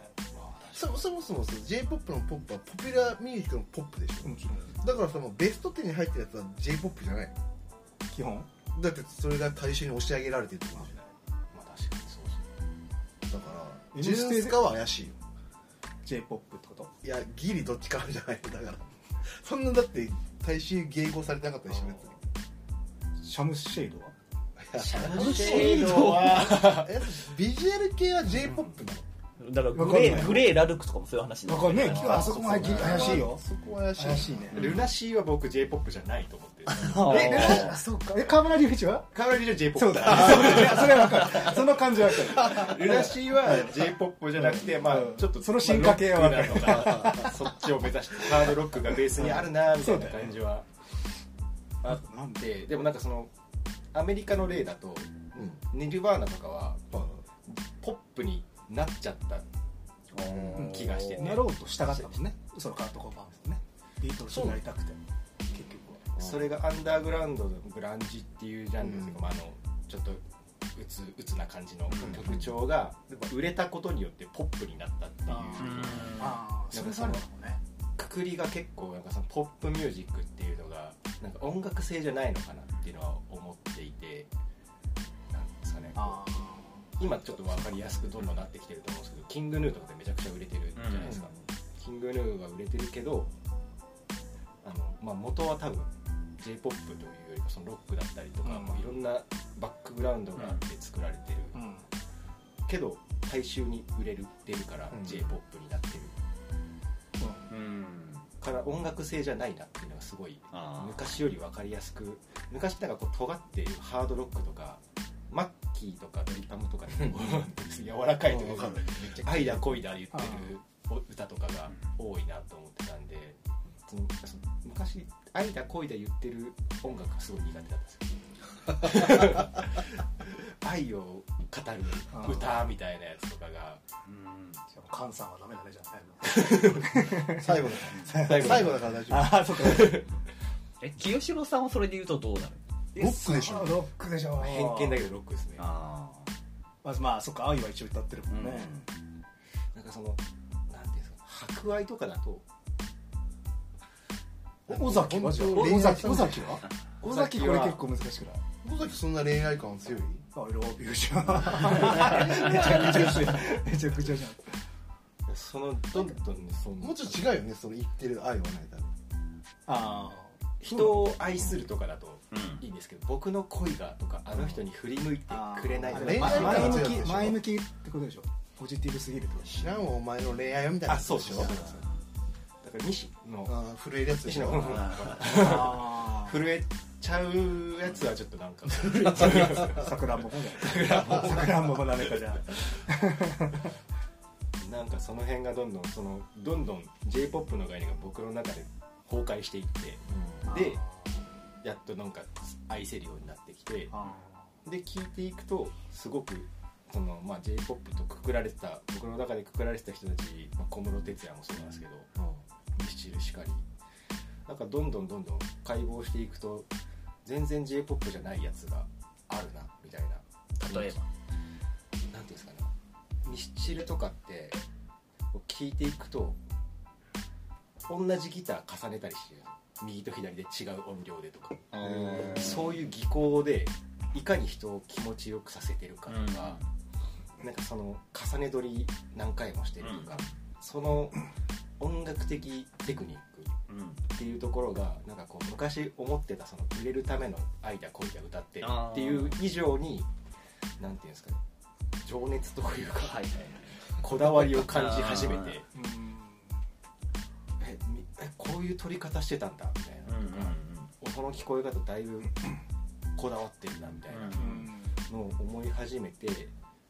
Speaker 2: そそもそもさ J−POP のポップはポピュラーミュージックのポップでしょ。
Speaker 3: もちろん
Speaker 2: だからそのベスト10に入ってるやつは J−POP じゃない。
Speaker 3: 基本。
Speaker 2: だってそれが大衆に押し上げられてるってことじゃない。
Speaker 4: まあ確かにそうそう
Speaker 2: だからジュンスカは怪しいよ。
Speaker 3: J p o p ってこと？
Speaker 2: いやギリどっちかあるじゃないだから。そんなだって大衆迎合されてなかったりします
Speaker 3: シャムシェイドは？
Speaker 4: シャ
Speaker 1: ムシェイド
Speaker 4: は。
Speaker 2: えビジュアル系は J−POP なの？
Speaker 1: だからグレーグレーラルクとかもそういう話にな
Speaker 3: わかんね
Speaker 1: る
Speaker 3: あそこも怪しいよ
Speaker 2: そこは怪しい
Speaker 3: 怪しいね。
Speaker 4: ルナシーは僕 j p o p じゃないと思ってる。
Speaker 1: あ
Speaker 3: え
Speaker 1: ー
Speaker 3: あそうか。え河村隆一は？
Speaker 4: カメラリー j p o p
Speaker 3: そうだ。あそうだねそれは分かる。その感じは分かる。
Speaker 4: ルナシーは j p o p じゃなくて、まあ
Speaker 3: うん。
Speaker 4: ちょっと
Speaker 3: その進化系は
Speaker 4: まあロックなのかそっちを目指してハードロックがベースにあるなみたいな感じは。あ
Speaker 3: なん
Speaker 4: ってでもなんかそのアメリカの例だと
Speaker 2: うん。
Speaker 4: ニルバーナとかは
Speaker 2: まあ
Speaker 4: ポップになっちゃった気がしてて
Speaker 3: なろうとしたかったもんね。そのカート・コバーンですね。ビートルズになりたくて。結局は。
Speaker 4: それがアンダーグラウンドのグランジっていうジャンルですけど、まあ、あのちょっとうつうつな感じの。曲調が、やっぱ売れたことによってポップになったっていう。
Speaker 3: あああそれがあるかもね
Speaker 4: くくりが結構なんかそのポップミュージックっていうのがなんか音楽性じゃないのかなっていうのは思っていて。なんですかね
Speaker 3: あ
Speaker 4: 今ちょっと分かりやすくどんどんなってきてると思うんですけどキングヌーとかでめちゃくちゃ売れてるじゃないですか、キングヌーが売れてるけどあの、まあ、元は多分 j p o p というよりかそのロックだったりとか、
Speaker 3: うん。
Speaker 4: もういろんなバックグラウンドがあって作られてる、けど大衆に売れる出るから
Speaker 2: うん。
Speaker 4: J p o p になってる。
Speaker 1: うん。
Speaker 4: から音楽性じゃないなっていうのがすごい昔より分かりやすく昔なんかこう尖っているハードロックとかマッキーとかドリカムとかで柔らかいとか
Speaker 2: わかる「
Speaker 4: 愛だ恋だ」言ってるお歌とかが多いなと思ってたんで昔「愛だ恋だ」言ってる音楽がすごい苦手だったんですよ。愛を語る歌みたいなやつとかが。
Speaker 1: うん。
Speaker 3: じゃあ菅さんはダメだねじゃあ。
Speaker 2: 最後だ。から最後だから大丈
Speaker 3: ああそっか
Speaker 1: え清志郎さんはそれで言うとどうなる？
Speaker 2: ロックでしょ。
Speaker 3: ロックでしょ。
Speaker 4: 偏見だけどロックですね。
Speaker 1: あ
Speaker 3: まずまあそっか愛は一応歌ってるもんね、
Speaker 4: なんかそのなんていうんですか博愛とかだと
Speaker 3: 尾崎は？尾崎尾崎は？尾
Speaker 4: 尾
Speaker 3: 崎これ結構難しくない？
Speaker 2: 夫尾崎そんな恋愛感強い？
Speaker 3: あロービューじゃんめちゃくちゃじゃんめちゃくちゃじゃん
Speaker 4: そのどんどんねその
Speaker 2: もうちょっと違うよねその言ってる愛はないだろ
Speaker 3: あ
Speaker 4: 人を愛するとかだと
Speaker 1: うん。
Speaker 4: いいんですけど僕の恋がとかあの人に振り向いてくれない。とか
Speaker 3: 前向き前向きってことでしょ？ポジティブすぎるってこと
Speaker 2: 知らんわお前の恋愛をみたいな
Speaker 4: あそう
Speaker 2: でしょ。
Speaker 4: そうだから西の
Speaker 2: 震えるやつでしょ？
Speaker 4: 西の震えちゃうやつはちょっとなんか。
Speaker 3: あ さくらんぼもねさくらんぼ。もダメかじゃ
Speaker 4: なんかその辺がどんどんそのどんどん j p o p の概念が僕の中で崩壊していって。
Speaker 3: あ
Speaker 4: でやっとなんか愛せるようになってきて
Speaker 3: あ
Speaker 4: で聞いていくとすごくその、まあ、j p o p とくくられてた僕の中でくくられてた人たち、まあ、小室哲哉もそうなんですけどミスチルしかり。なんかどんどんどんどん解剖していくと全然 j p o p じゃないやつがあるなみたいな。
Speaker 1: 例えば？
Speaker 4: なんていうんですかね。ミスチルとかって聞いていくと同じギター重ねたりしてる右と左で違う音量でとか。そういう技巧でいかに人を気持ちよくさせてるかとか、なんかその重ね取り何回もしてるとか、その音楽的テクニック
Speaker 1: うん
Speaker 4: っていうところがなんかこう昔思ってたその売れるための愛だ恋だ歌ってるっていう以上になんていうんですかね情熱というか、
Speaker 1: はいはい
Speaker 4: こだわりを感じ始め
Speaker 1: あ
Speaker 4: て。
Speaker 3: うん
Speaker 4: こういう撮り方してたんだみたいな。とか、音の聞こえ方だいぶこだわってるなみたいな。
Speaker 3: うん
Speaker 4: のを思い始めて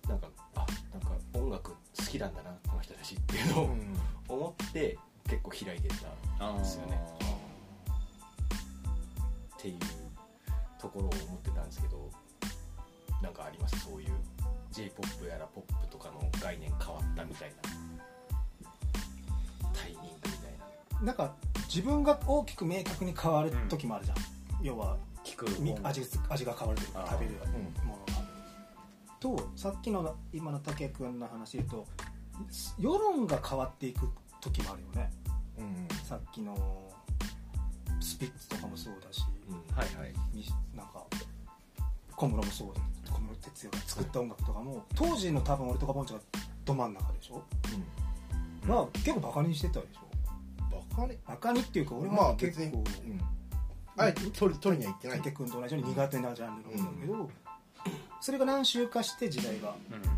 Speaker 4: なんかあなんか音楽好きなんだなこの人たちっていうのを
Speaker 2: うん
Speaker 4: 思って結構開いてた
Speaker 1: あー
Speaker 4: ですよね。っていうところを思ってたんですけどなんかあります？そういう j p o p やらポップとかの概念変わったみたいなな
Speaker 3: なんか自分が大きく明確に変わる時もあるじゃん、要は
Speaker 1: 聞く
Speaker 3: み味味が変わるというか食べる
Speaker 2: うん
Speaker 3: ものがとさっきの今の竹君の話で言うと世論が変わっていく時もあるよね。
Speaker 2: うん
Speaker 3: さっきのスピッツとかもそうだし、
Speaker 4: うん。
Speaker 1: はいはい。
Speaker 3: みなんか小室もそうだ。小室哲哉が作った音楽とかも当時の多分俺とかボンちゃんがど真ん中でしょ、まあ結構バカにしてたでしょ？
Speaker 2: バカね
Speaker 3: バカにっていうか俺
Speaker 2: まあ
Speaker 3: も結構、
Speaker 2: 別にうん。あえて取りには行ってない。
Speaker 3: 竹君と同じように苦手なジャンルなんだけど、それが何周かして時代が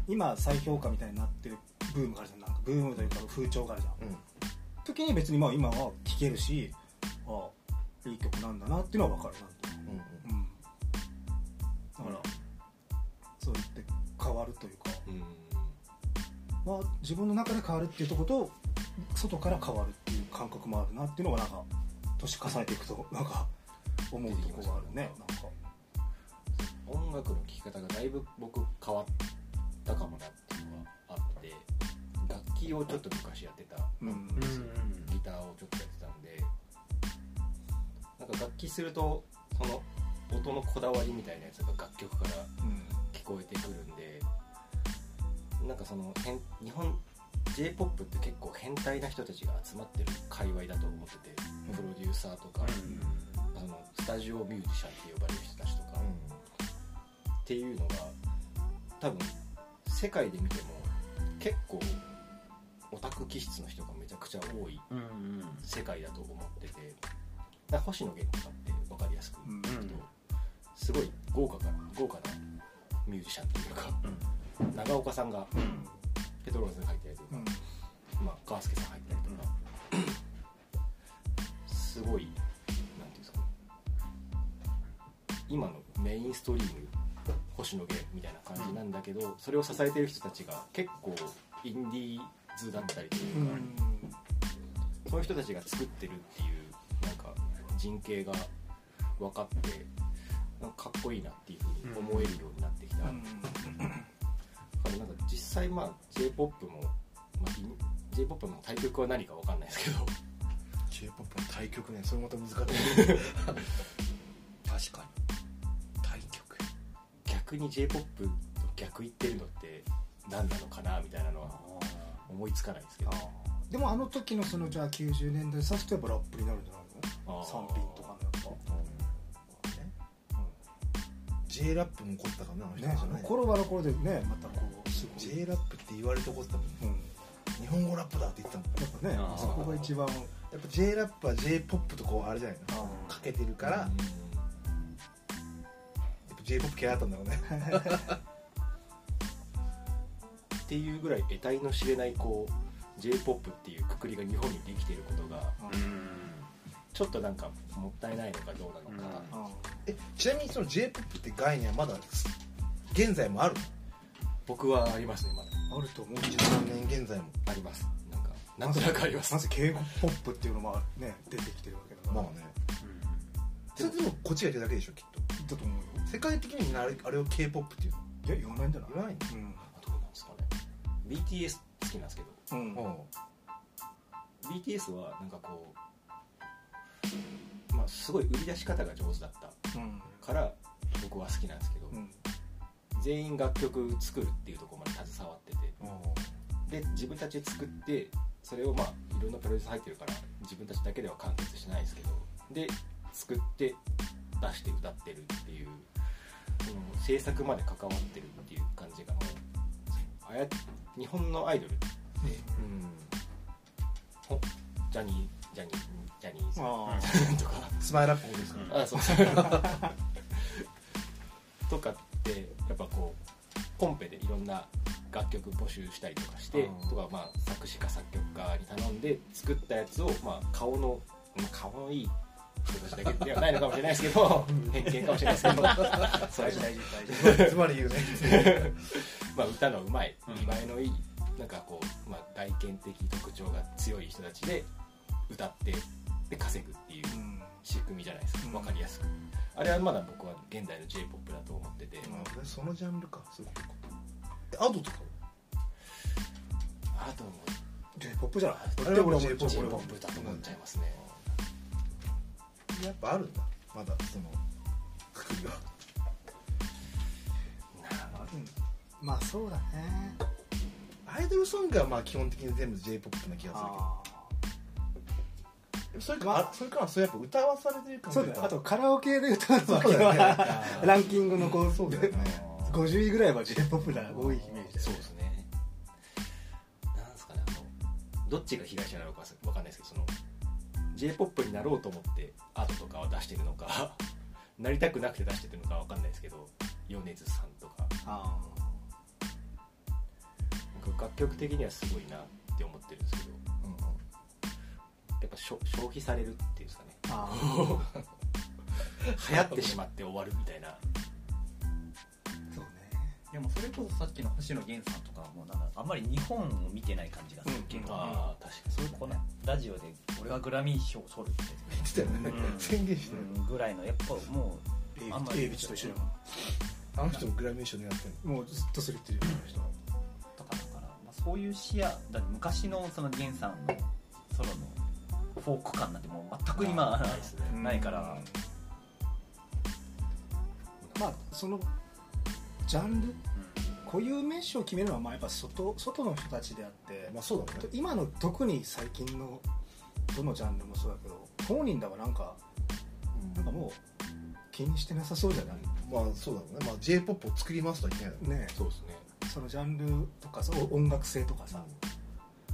Speaker 3: 今再評価みたいになってるブームがあるじゃん。なんかブームというか風潮があるじゃん。
Speaker 2: うん。
Speaker 3: 時に別にまあ今は聴けるしああいい曲なんだなっていうのは分かるなと、
Speaker 2: うん
Speaker 3: うん、だからそうやって変わるというか、
Speaker 4: うん。
Speaker 3: まあ、自分の中で変わるっていうところと外から変わるっていう感覚もあるなっていうのがなんか年重ねていくとなんか思うところがあるね。なんか
Speaker 4: 音楽の聴き方がだいぶ僕変わったかもなっていうのがあって楽器をちょっと昔やってた
Speaker 3: うん。
Speaker 4: ギターをちょっとやってたんでなんか楽器するとその音のこだわりみたいなやつが楽曲から
Speaker 3: うん。
Speaker 4: 聞こえてくるんでなんかその変日本 j p o p って結構変態な人たちが集まってる界隈だと思っててプロデューサーとか、そのスタジオミュージシャンって呼ばれる人たちとか、っていうのが多分世界で見ても結構オタク気質の人がめちゃくちゃ多い
Speaker 1: うんうん。
Speaker 4: 世界だと思っててだから星野源とかって分かりやすく
Speaker 3: うん
Speaker 4: 言うと、すごい豪華か豪華なミュージシャンというか、長岡さんがペトローズに入ったりとか、
Speaker 3: うん。
Speaker 4: まあ、川助さん入ったりとか、すごいなんていうんですかね今のメインストリーム星野源みたいな感じなんだけど、それを支えてる人たちが結構インディーズだったりというか、そういう人たちが作ってるっていうなんか人形が分かってかかっこいいなっていうふうに思えるようになってきた、だからなんか実際まあ j p o p も、まあ、j p o p の対局は何か分かんないですけど。
Speaker 2: J p o p の対局ねそれまた難しい。
Speaker 1: 確かに。対局。
Speaker 4: 逆に j p o p と逆言ってるのって何なのかなみたいなのは思いつかないですけど。
Speaker 3: でもあの時のそのじゃあ90年代さすとやっぱラップになるんじゃないの？
Speaker 4: あー。
Speaker 3: 三品とかのやっぱ
Speaker 2: J ラップも起こったかなあの人
Speaker 3: ね
Speaker 2: たちは
Speaker 3: あの頃はあの頃でねまたこうすごい。
Speaker 2: J ラップって言われて起こったもん
Speaker 3: うん
Speaker 2: 日本語ラップだって言ってたもん。
Speaker 3: やっぱね
Speaker 1: あー。
Speaker 3: そこが一番。
Speaker 2: やっぱ J ラップは J ポップとこうあれじゃないの？かけてるから。やっぱ J ポップ嫌いだったんだろうね。
Speaker 4: っていうぐらい得体の知れないこう j p o p っていうくくりが日本にできていることがちょっとなんかもったいないのかどうなのか、
Speaker 3: あ
Speaker 2: えちなみにその J ポップって概念はまだ現在もある
Speaker 4: 僕はありますねまだ。
Speaker 3: あると思う。
Speaker 2: 23年現在も。
Speaker 4: あります。なんかなんとなくあります。
Speaker 3: まず敬語ポップっていうのもね出てきてるわけだから。
Speaker 2: まあね。それでもこっちが言ってるだけでしょきっと。
Speaker 3: だと思うよ。
Speaker 2: 世界的にあれあれを k p o p っていうの？
Speaker 3: いや言わないんじゃない？
Speaker 2: 言わない
Speaker 3: うん。
Speaker 4: どうなんですかね。BTS 好きなんですけど。
Speaker 3: うん。
Speaker 2: の
Speaker 4: BTS はなんかこうまあすごい売り出し方が上手だった
Speaker 3: うん
Speaker 4: から僕は好きなんですけど、
Speaker 3: うん。
Speaker 4: 全員楽曲作るっていうところまで携わっててで自分たちで作ってそれをまあいろんなプロデュース入ってるから自分たちだけでは完結しないですけどで作って出して歌ってるっていう、うん、制作まで関わってるっていう感じがもうあや日本のアイドルってほジャニージャニージャニーズ。
Speaker 3: あ
Speaker 4: とか。
Speaker 2: スマイルアップもですか
Speaker 4: あそう。とかってやっぱこうコンペでいろんな楽曲募集したりとかしてとかまあ作詞家作曲家に頼んで作ったやつをまあ顔の、まあ、顔のいい人たちだけではないのかもしれないですけど 偏見かもしれないですけど。そういう
Speaker 3: 大事大事。
Speaker 2: つまり言うね。
Speaker 4: まあ、歌のうまい
Speaker 1: うん。
Speaker 4: 見栄えのいいなんかこう、まあ、外見的特徴が強い人たちで歌ってで稼ぐっていう
Speaker 3: うん。
Speaker 4: 仕組みじゃないですか。
Speaker 3: うん。
Speaker 4: 分かりやすく。あれはまだ僕は現代の j p o p だと思ってて、
Speaker 2: そのジャンルか。そうい。うことかえアドとか
Speaker 4: あとも
Speaker 3: J−POP じゃない。
Speaker 2: あれは
Speaker 3: 俺も
Speaker 2: J-POP
Speaker 4: j
Speaker 3: 俺
Speaker 4: p o
Speaker 3: も
Speaker 4: p だと思っちゃいますね。
Speaker 2: やっぱあるんだ。まだそのくくりが
Speaker 3: うんまあそうだね。
Speaker 2: アイドルソングはまあ基本的に全部 j p o p な気がする
Speaker 3: あ
Speaker 2: けどそれか、
Speaker 3: まあ
Speaker 2: あそれからそれやっぱ歌わされてるかも
Speaker 3: ーそうだよあとカラオケで歌うの
Speaker 2: そうだよね。
Speaker 3: はランキングのこう
Speaker 2: そうだよね。
Speaker 3: 50位ぐらいは J−POP が多いイメージだよ
Speaker 4: そうですね。なんですかね。あのどっちが被害者なのか分かんないですけどその j p o p になろうと思ってアートとかを出してるのか なりたくなくて出してるのか分かんないですけど米津さんとか。
Speaker 3: あ
Speaker 4: なんか楽曲的にはすごいなって思ってるんですけど消消費されるっていうんですかね。流行ってしまって終わるみたいな。
Speaker 3: ーそうね。
Speaker 1: でもそれこそさっきの星野源さんとかもなんかあんまり日本を見てない感じがするけど、
Speaker 4: ああ確かに。
Speaker 1: そういうこのラジオで俺はグラミー賞を取るって
Speaker 2: 言ってたよね、
Speaker 1: うん。
Speaker 2: 宣言してる、
Speaker 1: うん。ぐらいのやっぱもあんまり
Speaker 3: A ビチと一緒だも
Speaker 2: あの人もグラミー賞狙ってる
Speaker 3: んもうずっとそれ言ってるよ。
Speaker 1: うとかだから、まあ、そういう視野だ昔のその源さんのソロのフォーク感なんてもう全く今
Speaker 4: ないですね
Speaker 1: ないから。
Speaker 3: まあそのジャンル？固有名詞を決めるのはまあやっぱ外外の人たちであって、
Speaker 2: まあそうだね。
Speaker 3: 今の特に最近のどのジャンルもそうだけど本人だはなんかなんかもう気にしてなさそうじゃない？
Speaker 2: まあそうだろうね、まあ、j p o p を作りますとは言ってない
Speaker 3: ね。
Speaker 4: そうですね。
Speaker 3: そのジャンルとかそう音楽性とかさ、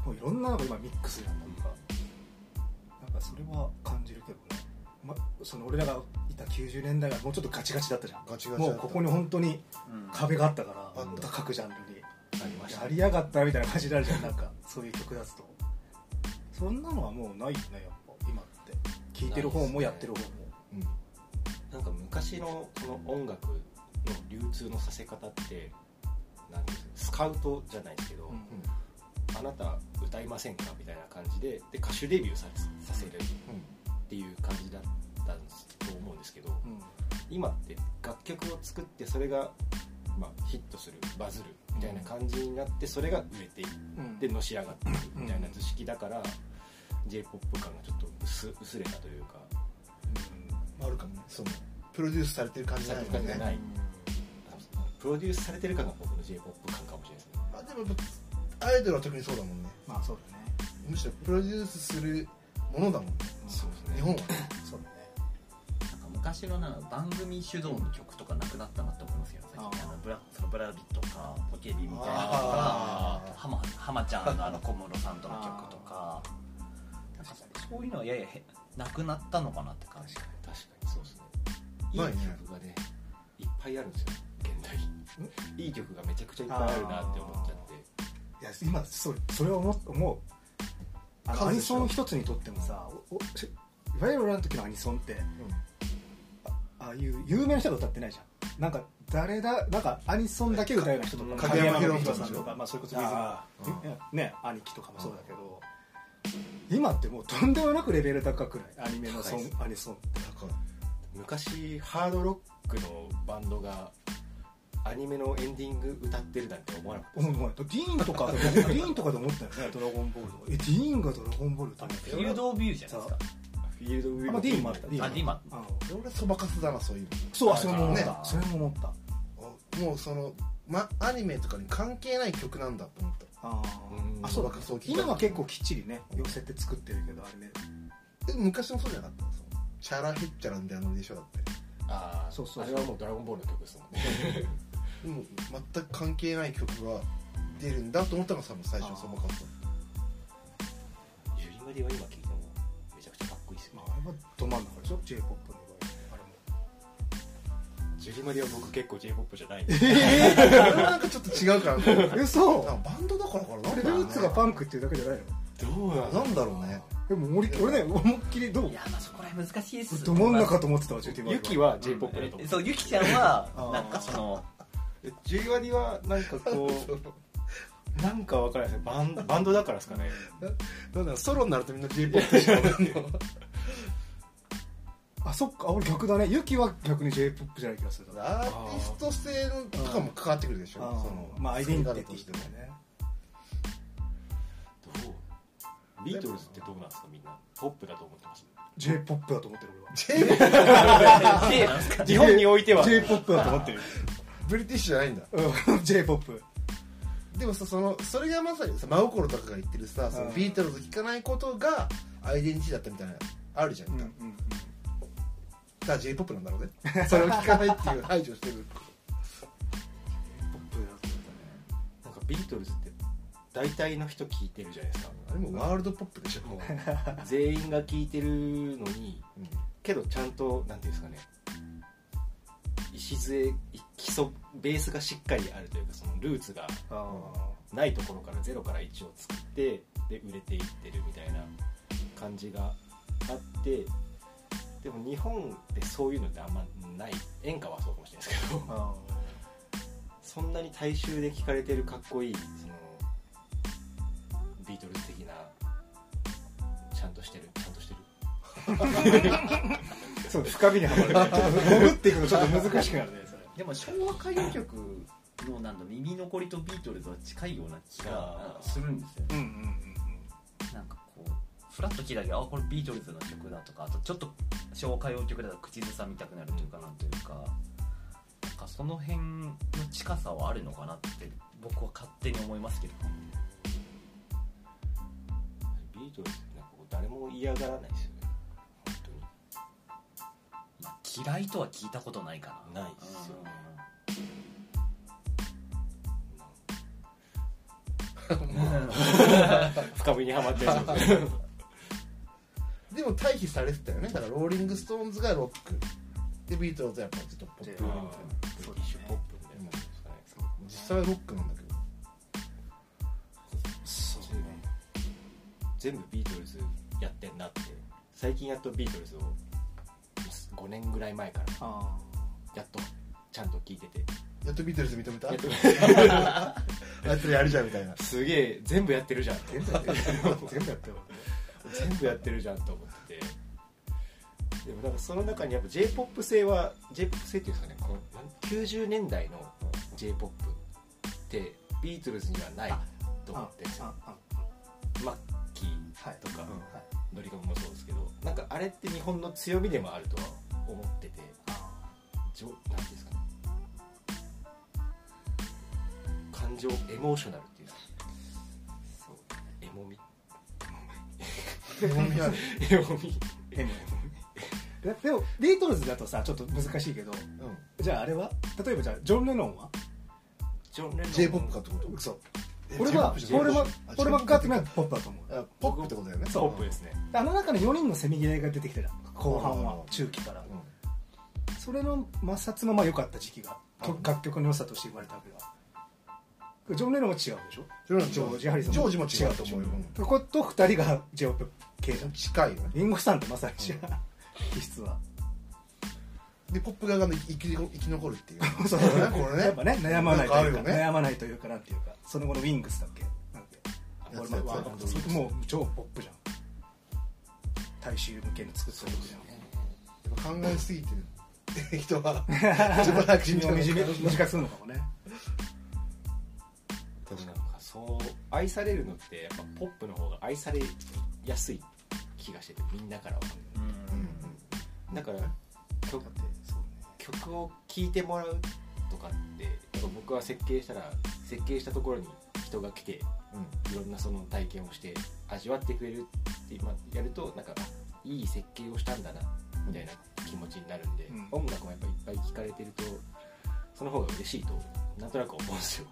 Speaker 3: もういろんなのが今ミックスなんだとか、かそれは感じるけどね、ま、その俺らがいた90年代はもうちょっとガチガチだったじゃん。
Speaker 2: ガチガチだった。
Speaker 3: もうここに本当に
Speaker 1: うん。
Speaker 3: 壁があったから、
Speaker 2: あった。
Speaker 3: 各ジャンルに。
Speaker 4: ありました。
Speaker 3: やりやがったみたいな感じになるじゃんなんか。そういう曲出すと。そんなのはもうないよねやっぱ今って。聴いてる方もやってる方も、
Speaker 2: うん。
Speaker 4: なんか昔のその音楽の流通のさせ方ってなんていうんですかスカウトじゃないですけど、
Speaker 3: うん
Speaker 4: あなた歌いませんか？みたいな感じでで歌手デビューささせるっていう感じだったんですと思うんですけど今って楽曲を作ってそれが、まあ、ヒットするバズるみたいな感じになってそれが売れていっ
Speaker 3: うん。
Speaker 4: てのし上がっていくみたいな図式だから j p o p 感がちょっと薄薄れたというか
Speaker 2: あるかもね。そのプロデュースされてる感じじゃない
Speaker 4: じじゃない。プロデュースされてる感が僕の j p o p 感かもしれないですね。
Speaker 2: まあでもアイドルは特にそうだもんね。
Speaker 3: まあそうだね。
Speaker 2: むしろプロデュースするものだもんね。
Speaker 4: そうですね。
Speaker 2: 日本は。ね
Speaker 3: そうだね。
Speaker 1: なんか昔のなんか番組主導の曲とかなくなったなって思いますけど最近
Speaker 3: あー。
Speaker 1: あのブラそのブラビとかポケビみたいなのとか
Speaker 2: あー。
Speaker 1: 浜浜ちゃんのあの小室さんとの曲とか。なんかそういうのはややへなくなったのかなって感じ。
Speaker 4: 確かにそうですねいい
Speaker 2: ないね。
Speaker 4: 曲がねいっぱいあるんですよ現代。いい曲がめちゃくちゃいっぱいあるなって思っちゃって
Speaker 3: いや今それそれを思う思う。あのアニソン一つにとってもさおおしいわゆる俺らの時のアニソンってあああいう有名な人が歌ってないじゃん。なんか誰だなんかアニソンだけ歌うような人とか
Speaker 2: 影山
Speaker 3: 博
Speaker 2: 博人
Speaker 3: さんとか、まあ、それこそ水
Speaker 4: あ
Speaker 3: 野ねね兄貴とかもそうだけど今ってもうとんでもなくレベル高くない？アニメのソン
Speaker 4: 高い
Speaker 3: アニソン
Speaker 4: 昔ハードロックのバンドがアニメのエンディング歌ってるなんて思わなかった。
Speaker 3: 思う思うディーンとかディーンとかで思ったよねドラゴンボールとかえディーンがドラゴンボール歌って
Speaker 1: フィールド・オブ・ビューじゃないですか
Speaker 4: フィールドウィ
Speaker 3: あまあディーンもあったディーン
Speaker 1: あディーンもあっ
Speaker 3: うん
Speaker 2: 俺そばかすだなそういう
Speaker 3: そうあそれも思った、
Speaker 2: ね
Speaker 3: それも思った。
Speaker 2: のもうその、ま、アニメとかに関係ない曲なんだと思った。
Speaker 3: ああそうだ
Speaker 2: 若そう聞いた。
Speaker 3: 今は結構きっちりね寄せて作ってるけどあれね。
Speaker 2: 昔もそうじゃなかったそのチャラヘッチャラみたいなノリでしょだって。
Speaker 4: ああ
Speaker 3: そうそうそう。
Speaker 4: あれはもう「ドラゴンボール」の曲ですもんね
Speaker 2: でも全く関係ない曲が出るんだと思ったのが多分最初そのかった
Speaker 4: ジュリマリは今聴いてもめちゃくちゃかっこいいですよね。
Speaker 3: まああれはど真ん中でしょ j p o p の場合あれ。も
Speaker 4: ジュリマリは僕結構 j p o p じゃない。んで
Speaker 2: あれはなんかちょっと違うかなと思って
Speaker 3: えそう
Speaker 2: なんかバンドだからかななん
Speaker 3: ルーツがパンクっていうだけじゃないの？
Speaker 4: どうな
Speaker 2: なんだろうね。
Speaker 3: でも俺俺ね思いっきりどう？
Speaker 1: いやまあそこら辺難しいです
Speaker 3: ど真ん中と思ってたわ JT
Speaker 4: ユキは j p o p だと思う。
Speaker 1: そうゆきちゃんは
Speaker 3: あー。
Speaker 1: なんかその
Speaker 4: ジュリマリはなんかこう なんかわからないですね。バンバンドだからですかね。
Speaker 2: なんだろうソロになるとみんな j p o p しかないんだよ
Speaker 3: あそっか俺逆だね。ユキは逆に j p o p じゃない気がする
Speaker 2: アーティスト性のとかも関わってくるでしょ。その
Speaker 3: まあアイデンティティ
Speaker 2: としても
Speaker 3: としてね。
Speaker 4: どう？ビートルズってどうなんですかみんな？ポップだと思ってます
Speaker 3: ？J p o p だと思ってる
Speaker 2: J
Speaker 1: J なんですか？
Speaker 4: 日本においては。
Speaker 3: 俺は j p o p だと思ってる
Speaker 2: ブリティッシュじゃないんだ。
Speaker 3: うん。J p o p
Speaker 2: でもさそのそれがまさにさ真心とかが言ってるさその
Speaker 3: うん
Speaker 2: ビートルズ聴かないことがアイデンティティだったみたいなあるじゃん、
Speaker 3: うんう
Speaker 2: だ
Speaker 3: ん。
Speaker 2: から j p o p なんだろうね。それを聴かないっていう排除してる。
Speaker 4: なんかビートルズって大体の人聞いてるじゃないですか。
Speaker 2: あれもワールドポップでしょ
Speaker 4: 全員が聞いてるのに
Speaker 2: うん。
Speaker 4: けどちゃんとなんていうんですかね礎基礎ベースがしっかりあるというかそのルーツが
Speaker 3: あ
Speaker 4: ないところから0から1を作ってで売れていってるみたいな感じがあってでも日本ってそういうのってあんまない。演歌はそうかもしれないですけど。そんなに大衆で聴かれてるかっこいいそのビートルズ的なちゃんとしてるちゃんとしてる。
Speaker 3: ー そう深みにはまるちょっと潜っていくのちょっと難しくなるねそれ。
Speaker 1: でも昭和歌謡曲のなんだ耳残りとビートルズは近いような気がするんですよ。ね
Speaker 3: うんうんうん。
Speaker 1: なんかこうフラッと聞いたけどあこれビートルズの曲だとかあとちょっと昭和歌謡曲だと口ずさみたくなるというかなんというかなんかその辺の近さはあるのかなって僕は勝手に思いますけど。ね
Speaker 4: ビートルズってなんかこう誰も嫌がらないですよ
Speaker 1: 嫌いとは聞いたことないかな。
Speaker 4: ないですよ。ね深みにはまってる。んで
Speaker 2: も対比されてたよねだからローリング・ストーンズがロック。でビートルズはやっぱちょっとポップみたい。な
Speaker 4: ブリティッシュポップみたいなもんですかね。
Speaker 2: 実際はロックなんだけど
Speaker 3: そう
Speaker 4: 全部全部ビートルズやってんなって。最近やっとビートルズを5年ぐらい前から
Speaker 3: あ
Speaker 4: やっとちゃんと聞いてて。
Speaker 2: やっとビートルズ認めた？
Speaker 4: やっと。
Speaker 2: やっとやるじゃんみたいな。
Speaker 4: すげえ全部やってるじゃん。
Speaker 3: 全部やってる全部やってる
Speaker 4: 全部やってるじゃんと思ってて。でもなんかその中にやっぱ j p o p 性は j p o p 性っていうんですかねこのなん90年代の j p o p ってビートルズにはないと思ってマッキ
Speaker 3: はい
Speaker 4: ーとか、
Speaker 2: うん
Speaker 4: ドリカムもそうですけどなんかあれって日本の強みでもあるとは思ってて。じょなんていうんですかね。感情エモーショナルっていうか。そう。エモみ。
Speaker 2: エモみある
Speaker 4: エモみ。
Speaker 3: でもででもビートルズだとさちょっと難しいけど。
Speaker 2: うん。
Speaker 3: じゃああれは？例えばじゃあジョン・レノンは？
Speaker 4: ジョン・レノン。
Speaker 2: J p o p かってこと？
Speaker 3: 嘘
Speaker 2: え
Speaker 3: 俺は俺は
Speaker 2: あ
Speaker 3: 俺マッカートニーはポップだと思う。
Speaker 2: あポップってことだよね。
Speaker 4: ポップですね。
Speaker 3: あの中に4人のせめぎ合いが出てきてた。後半は
Speaker 2: うん
Speaker 3: 中期から。
Speaker 2: うん。
Speaker 3: それの摩擦もまあ良かった時期がと
Speaker 2: うん。
Speaker 3: 楽曲の良さとして言われたわけだジョン・レノンは違うでしょ？ジョージ・ハリソン。
Speaker 2: ジョージも違うと思うよ。
Speaker 3: ここと2人が j o p 系じゃん。
Speaker 2: 近いよね。
Speaker 3: リンゴさんってまさに違う 気質は
Speaker 2: でポップ側が生き生き残るっていう。
Speaker 3: そう
Speaker 2: これね。
Speaker 3: やっぱね悩まないというか
Speaker 2: なんかあるよね。
Speaker 3: 悩まないというかなんていうかその後のウィングスだっけ？なんて俺も
Speaker 2: やつやつ
Speaker 3: わもう超ポップじゃん。大衆向けの作った曲じゃん
Speaker 2: やっぱ考えすぎてる。人は。ちょっと楽
Speaker 3: 寿命を短くするのかもね。
Speaker 4: でもなんかそう愛されるのってやっぱポップの方が愛されやすい気がしててみんなからは。
Speaker 1: うん
Speaker 4: だから曲
Speaker 3: だってそうね
Speaker 4: 曲を聴いてもらうとかってやっぱ僕は設計したら設計したところに人が来て
Speaker 2: うん。
Speaker 4: いろんなその体験をして味わってくれるって今やるとなんかあいい設計をしたんだなみたいな気持ちになるんで、
Speaker 3: うん。
Speaker 4: 音楽もやっぱいっぱい聴かれてるとその方が嬉しいとなんとなく思うんですよ。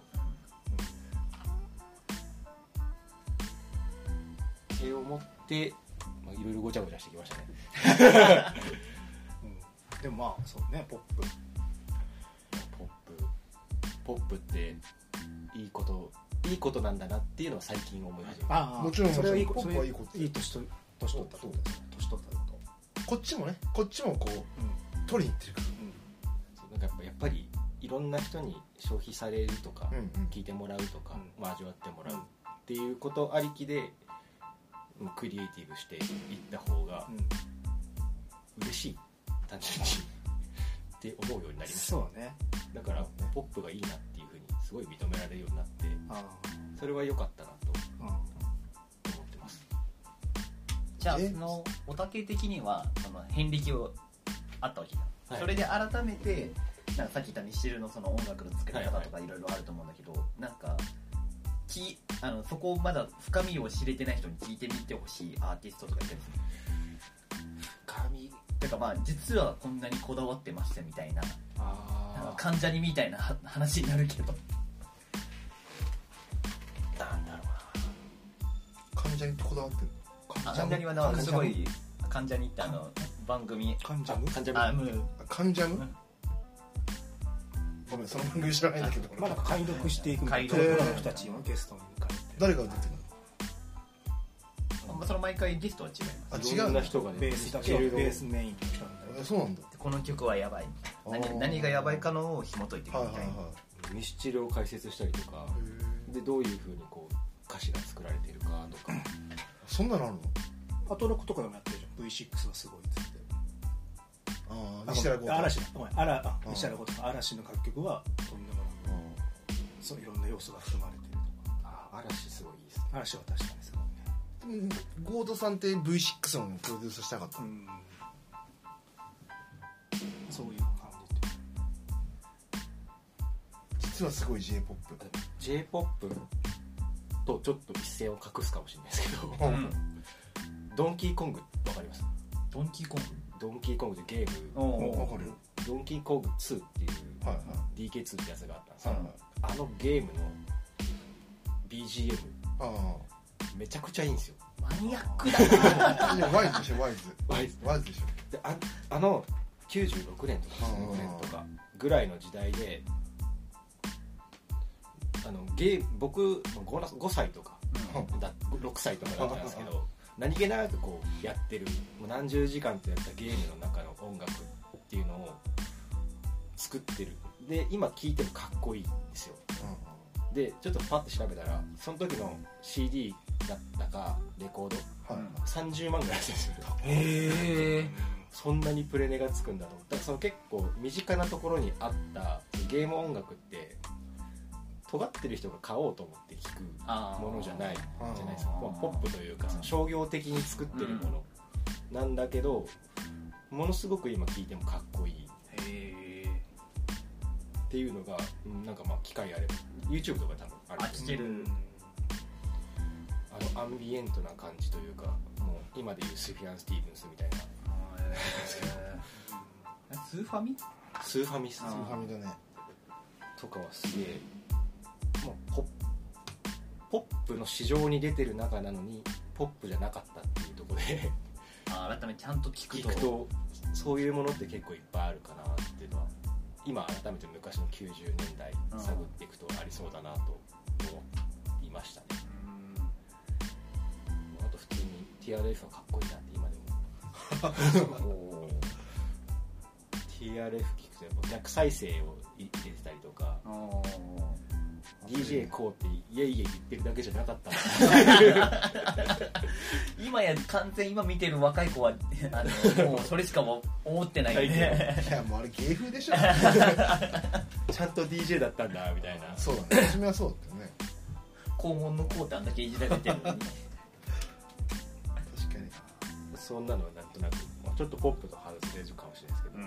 Speaker 4: って思って、まあ、いろいろごちゃごちゃしてきましたね。
Speaker 3: うんでもまあそうねポップ。
Speaker 4: ポップ。ポップっていいこといいことなんだなっていうのは最近思い始めた。
Speaker 3: ああ。
Speaker 2: もちろん
Speaker 3: それはいい
Speaker 2: もちろん
Speaker 3: それ
Speaker 2: ポップはいいこと。
Speaker 3: いい年と年取ったこと。ですね年取ったってこ
Speaker 2: こっちもねこっちもこう
Speaker 3: と
Speaker 2: 取りに行ってるか
Speaker 4: そうなんかやっぱやっぱりいろんな人に消費されるとか、
Speaker 2: らうんうん。
Speaker 4: 聞いてもらうとか、
Speaker 3: うん。
Speaker 4: まあ、味わってもらうっていうことありきでクリエイティブしていった方が
Speaker 3: うん。
Speaker 4: 嬉しい単純に。って思うようになりました。
Speaker 3: そうね。
Speaker 4: だからポップがいいなっていうふうにすごい認められるようになって
Speaker 3: あ
Speaker 4: それは良かったなと
Speaker 3: あ
Speaker 4: 思ってます。
Speaker 1: じゃあ
Speaker 2: え？
Speaker 1: そのおたけ的にはその遍歴をあったわけじゃん、
Speaker 4: はい。
Speaker 1: それで改めてなんかさっき言ったミスチルのその音楽の作り方とかいろいろあると思うんだけど、なんかきあのそこをまだ深みを知れてない人に聞いてみてほしいアーティストとかいたりする
Speaker 4: 神
Speaker 1: てかまあ実はこんなにこだわってましたみたいななんか
Speaker 4: あ
Speaker 1: 関ジャニみたいなは話になるけど。
Speaker 4: あなんだろ
Speaker 2: 患者にこだわってる。
Speaker 1: あ関ジャニはなんかすごい関ジャニってあの番組
Speaker 3: 患者む
Speaker 4: うな感じ
Speaker 1: あもう
Speaker 2: 患者
Speaker 1: うん。
Speaker 2: ごめんその番組知らないんだけど。
Speaker 3: まあなんか解読していくみたいな。
Speaker 1: 解
Speaker 2: 読。
Speaker 3: プロの人たちをゲストに迎えて。
Speaker 2: 誰が出てる
Speaker 1: まあその毎回ゲストは違います。
Speaker 2: あ違う
Speaker 4: いろんな人がね
Speaker 3: ベースだけベースメインの人なんだ
Speaker 2: のあそうなんだ。
Speaker 1: この曲はやばい。何何がやばいかのを紐解いていく
Speaker 2: はいはい
Speaker 1: みたい。
Speaker 4: ミスチルを解説したりとか。でどういうふうにこう歌詞が作られているかとか。
Speaker 2: ーそんなのあるの？
Speaker 3: アトロックとかでもやってるじゃん。V6 はすごいっつって。
Speaker 2: ああ
Speaker 3: あ
Speaker 2: 西原豪太
Speaker 3: 嵐ごめんあらあ
Speaker 2: うん
Speaker 3: 西原豪太嵐の楽曲はとんでもなくそういろんな要素が含まれてるとか。
Speaker 4: あ嵐すごいいいですね。
Speaker 3: 嵐は確かにすごい
Speaker 2: ゴードさんって V6 のプロデュースしたかった
Speaker 3: うん。そういう感じ
Speaker 2: 実はすごい j p o p
Speaker 4: j p o p とちょっと一線を画すかもしれないですけど。
Speaker 2: うん。
Speaker 1: うん。
Speaker 4: ドンキーコングわかります？
Speaker 1: ドンキーコング？
Speaker 4: ドンキーコングってゲーム。
Speaker 1: お
Speaker 2: わかるよ。
Speaker 4: ドンキーコング2っていう
Speaker 2: はいは
Speaker 4: DK2 ってやつがあったんですよ。
Speaker 2: いはいはい。
Speaker 4: あのゲームの BGM
Speaker 2: あ
Speaker 4: めちゃくちゃいいんですよ。
Speaker 1: マニアックだ
Speaker 2: あいやワイズでしょワイズ。
Speaker 4: ワイズ。
Speaker 2: ワイズでし
Speaker 4: でああの96年とか96年とかぐらいの時代であのゲー僕 5, 5歳とか
Speaker 2: ょ
Speaker 4: だ6歳とかだったんですけど何気なくこうやってるもう何十時間ってやったゲームの中の音楽っていうのを作ってる。で今聴いてもかっこいいんですよでちょっとパッて調べたらその時の CD だったかレコード
Speaker 2: はい。
Speaker 4: 30万ぐらいするんですよ。
Speaker 1: へえ
Speaker 4: そんなにプレネがつくんだと。思っただからその結構身近なところにあったゲーム音楽って尖ってる人が買おうと思って聴くものじゃないじゃないですか、まあ、ポップというかその商業的に作ってるものなんだけどものすごく今聴いてもかっこいいっていうのが、うんなんかまあ機会あれば。YouTube とか多分ある
Speaker 1: あ聞ける。
Speaker 4: あのアンビエントな感じというかもう今でいうスフィアン・スティーブンスみたいな。
Speaker 1: スーファミ？
Speaker 4: スーファミス
Speaker 2: スーファミだね。
Speaker 4: とかはすげえもうポッポップの市場に出てる中なのにポップじゃなかったっていうところで。
Speaker 1: あ改めてちゃんと聞くと。
Speaker 4: 聞くとそういうものって結構いっぱいあるかなっていうのは今改めて昔の90年代
Speaker 1: うん。
Speaker 4: 探っていくとありそうだなと思いましたね。あと普通に TRF はかっこいいなって今でも。TRF 聞くとやっぱ逆再生を入れてたりとか DJ こうってイエイイエイ言ってるだけじゃなかった。
Speaker 1: 今や完全今見てる若い子はあのもう それしかも思ってないよね。
Speaker 2: いや。もうあれ芸風でしょ。
Speaker 4: ちゃんと DJ だったんだみたいな。
Speaker 2: そうだね。初めはそうだったよね。
Speaker 1: 肛門のこうってあんだけいじられてるのに。
Speaker 2: 確かに。
Speaker 4: そんなのはなんとなく、まあ、ちょっとポップと外れるかもしれないですけ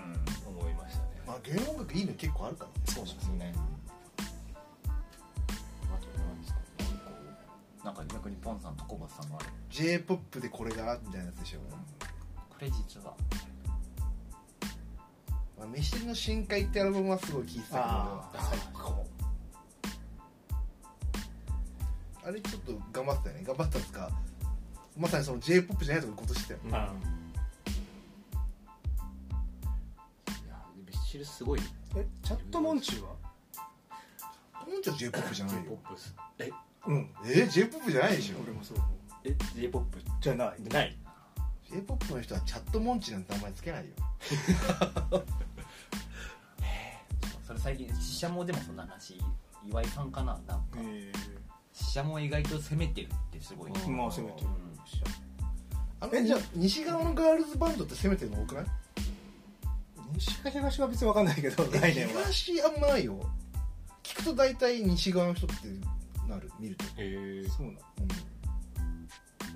Speaker 4: ど、思いましたね。
Speaker 2: まあ芸能音楽いいの結構あるからね。
Speaker 4: そうですよね。あとなんかこ
Speaker 1: 逆にポンさんとコバさんがある。
Speaker 2: J p o p でこれがみたいなやつでしょ、
Speaker 1: これ実は。
Speaker 2: まあ、ミシリの深海ってアルバムはすごい聴いてたけど最高。あれちょっと頑張ってたよね。頑張ったんですか？まさにその j p o p じゃないとこ行こうとしてたよ
Speaker 4: うん。
Speaker 3: あ
Speaker 4: いやミッシルすごい。
Speaker 3: えチャットモンチーは？
Speaker 2: もんちゃん j p o p じゃない
Speaker 4: j
Speaker 2: よ
Speaker 4: p o p す。え
Speaker 3: うん。
Speaker 2: え j p o p じゃないでしょ。
Speaker 3: 俺もそう思う。
Speaker 4: え j p o p
Speaker 3: じゃない。
Speaker 4: ない。
Speaker 2: J p o p の人はチャットモンチなんて名前つけないよ。
Speaker 1: それ最近シシャモでもそんな話岩井さんかななんか。
Speaker 3: え
Speaker 1: シシャモ意外と攻めてるってすごい、
Speaker 3: えまあ攻めてる。
Speaker 2: あの
Speaker 3: えじゃあ
Speaker 2: 西側のガールズバンドって攻めてるの多くない？
Speaker 3: 西か東は別に分かんないけど概念は。
Speaker 2: 東あんまないよ。聞くと大体西側の人ってなる見ると、
Speaker 4: え
Speaker 3: そうなの。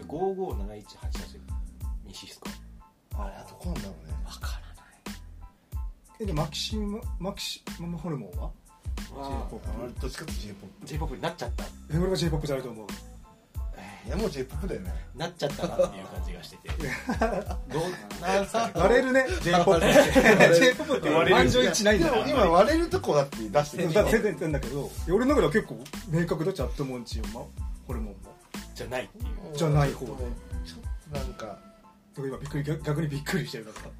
Speaker 2: うん、
Speaker 4: 557188西っすか
Speaker 2: あれあとこなんだろうね。
Speaker 1: わからない。
Speaker 3: えでマキシムマキシマムホルモンは？
Speaker 4: あ
Speaker 3: J-POP
Speaker 2: どっちかっていうと j p o p
Speaker 4: j p o p になっちゃった。
Speaker 3: え俺が j p o p じゃないと思う
Speaker 2: いやもう j p o p だよね。
Speaker 4: なっちゃったなっていう感じがしてて。どうなんすかね
Speaker 3: 割れるね j p o p って j p o p って
Speaker 4: 割れる。
Speaker 3: 満場一致ないんだよ。
Speaker 2: でも今割れるとこだって出してる
Speaker 3: だから全然言ってんだけど俺の中では結構明確だチャットモンチーもホルモンも
Speaker 4: じゃないっていう。
Speaker 3: じゃない方で。
Speaker 2: ちょっとなんか。
Speaker 3: 今びっくり逆逆にびっくりしてるだから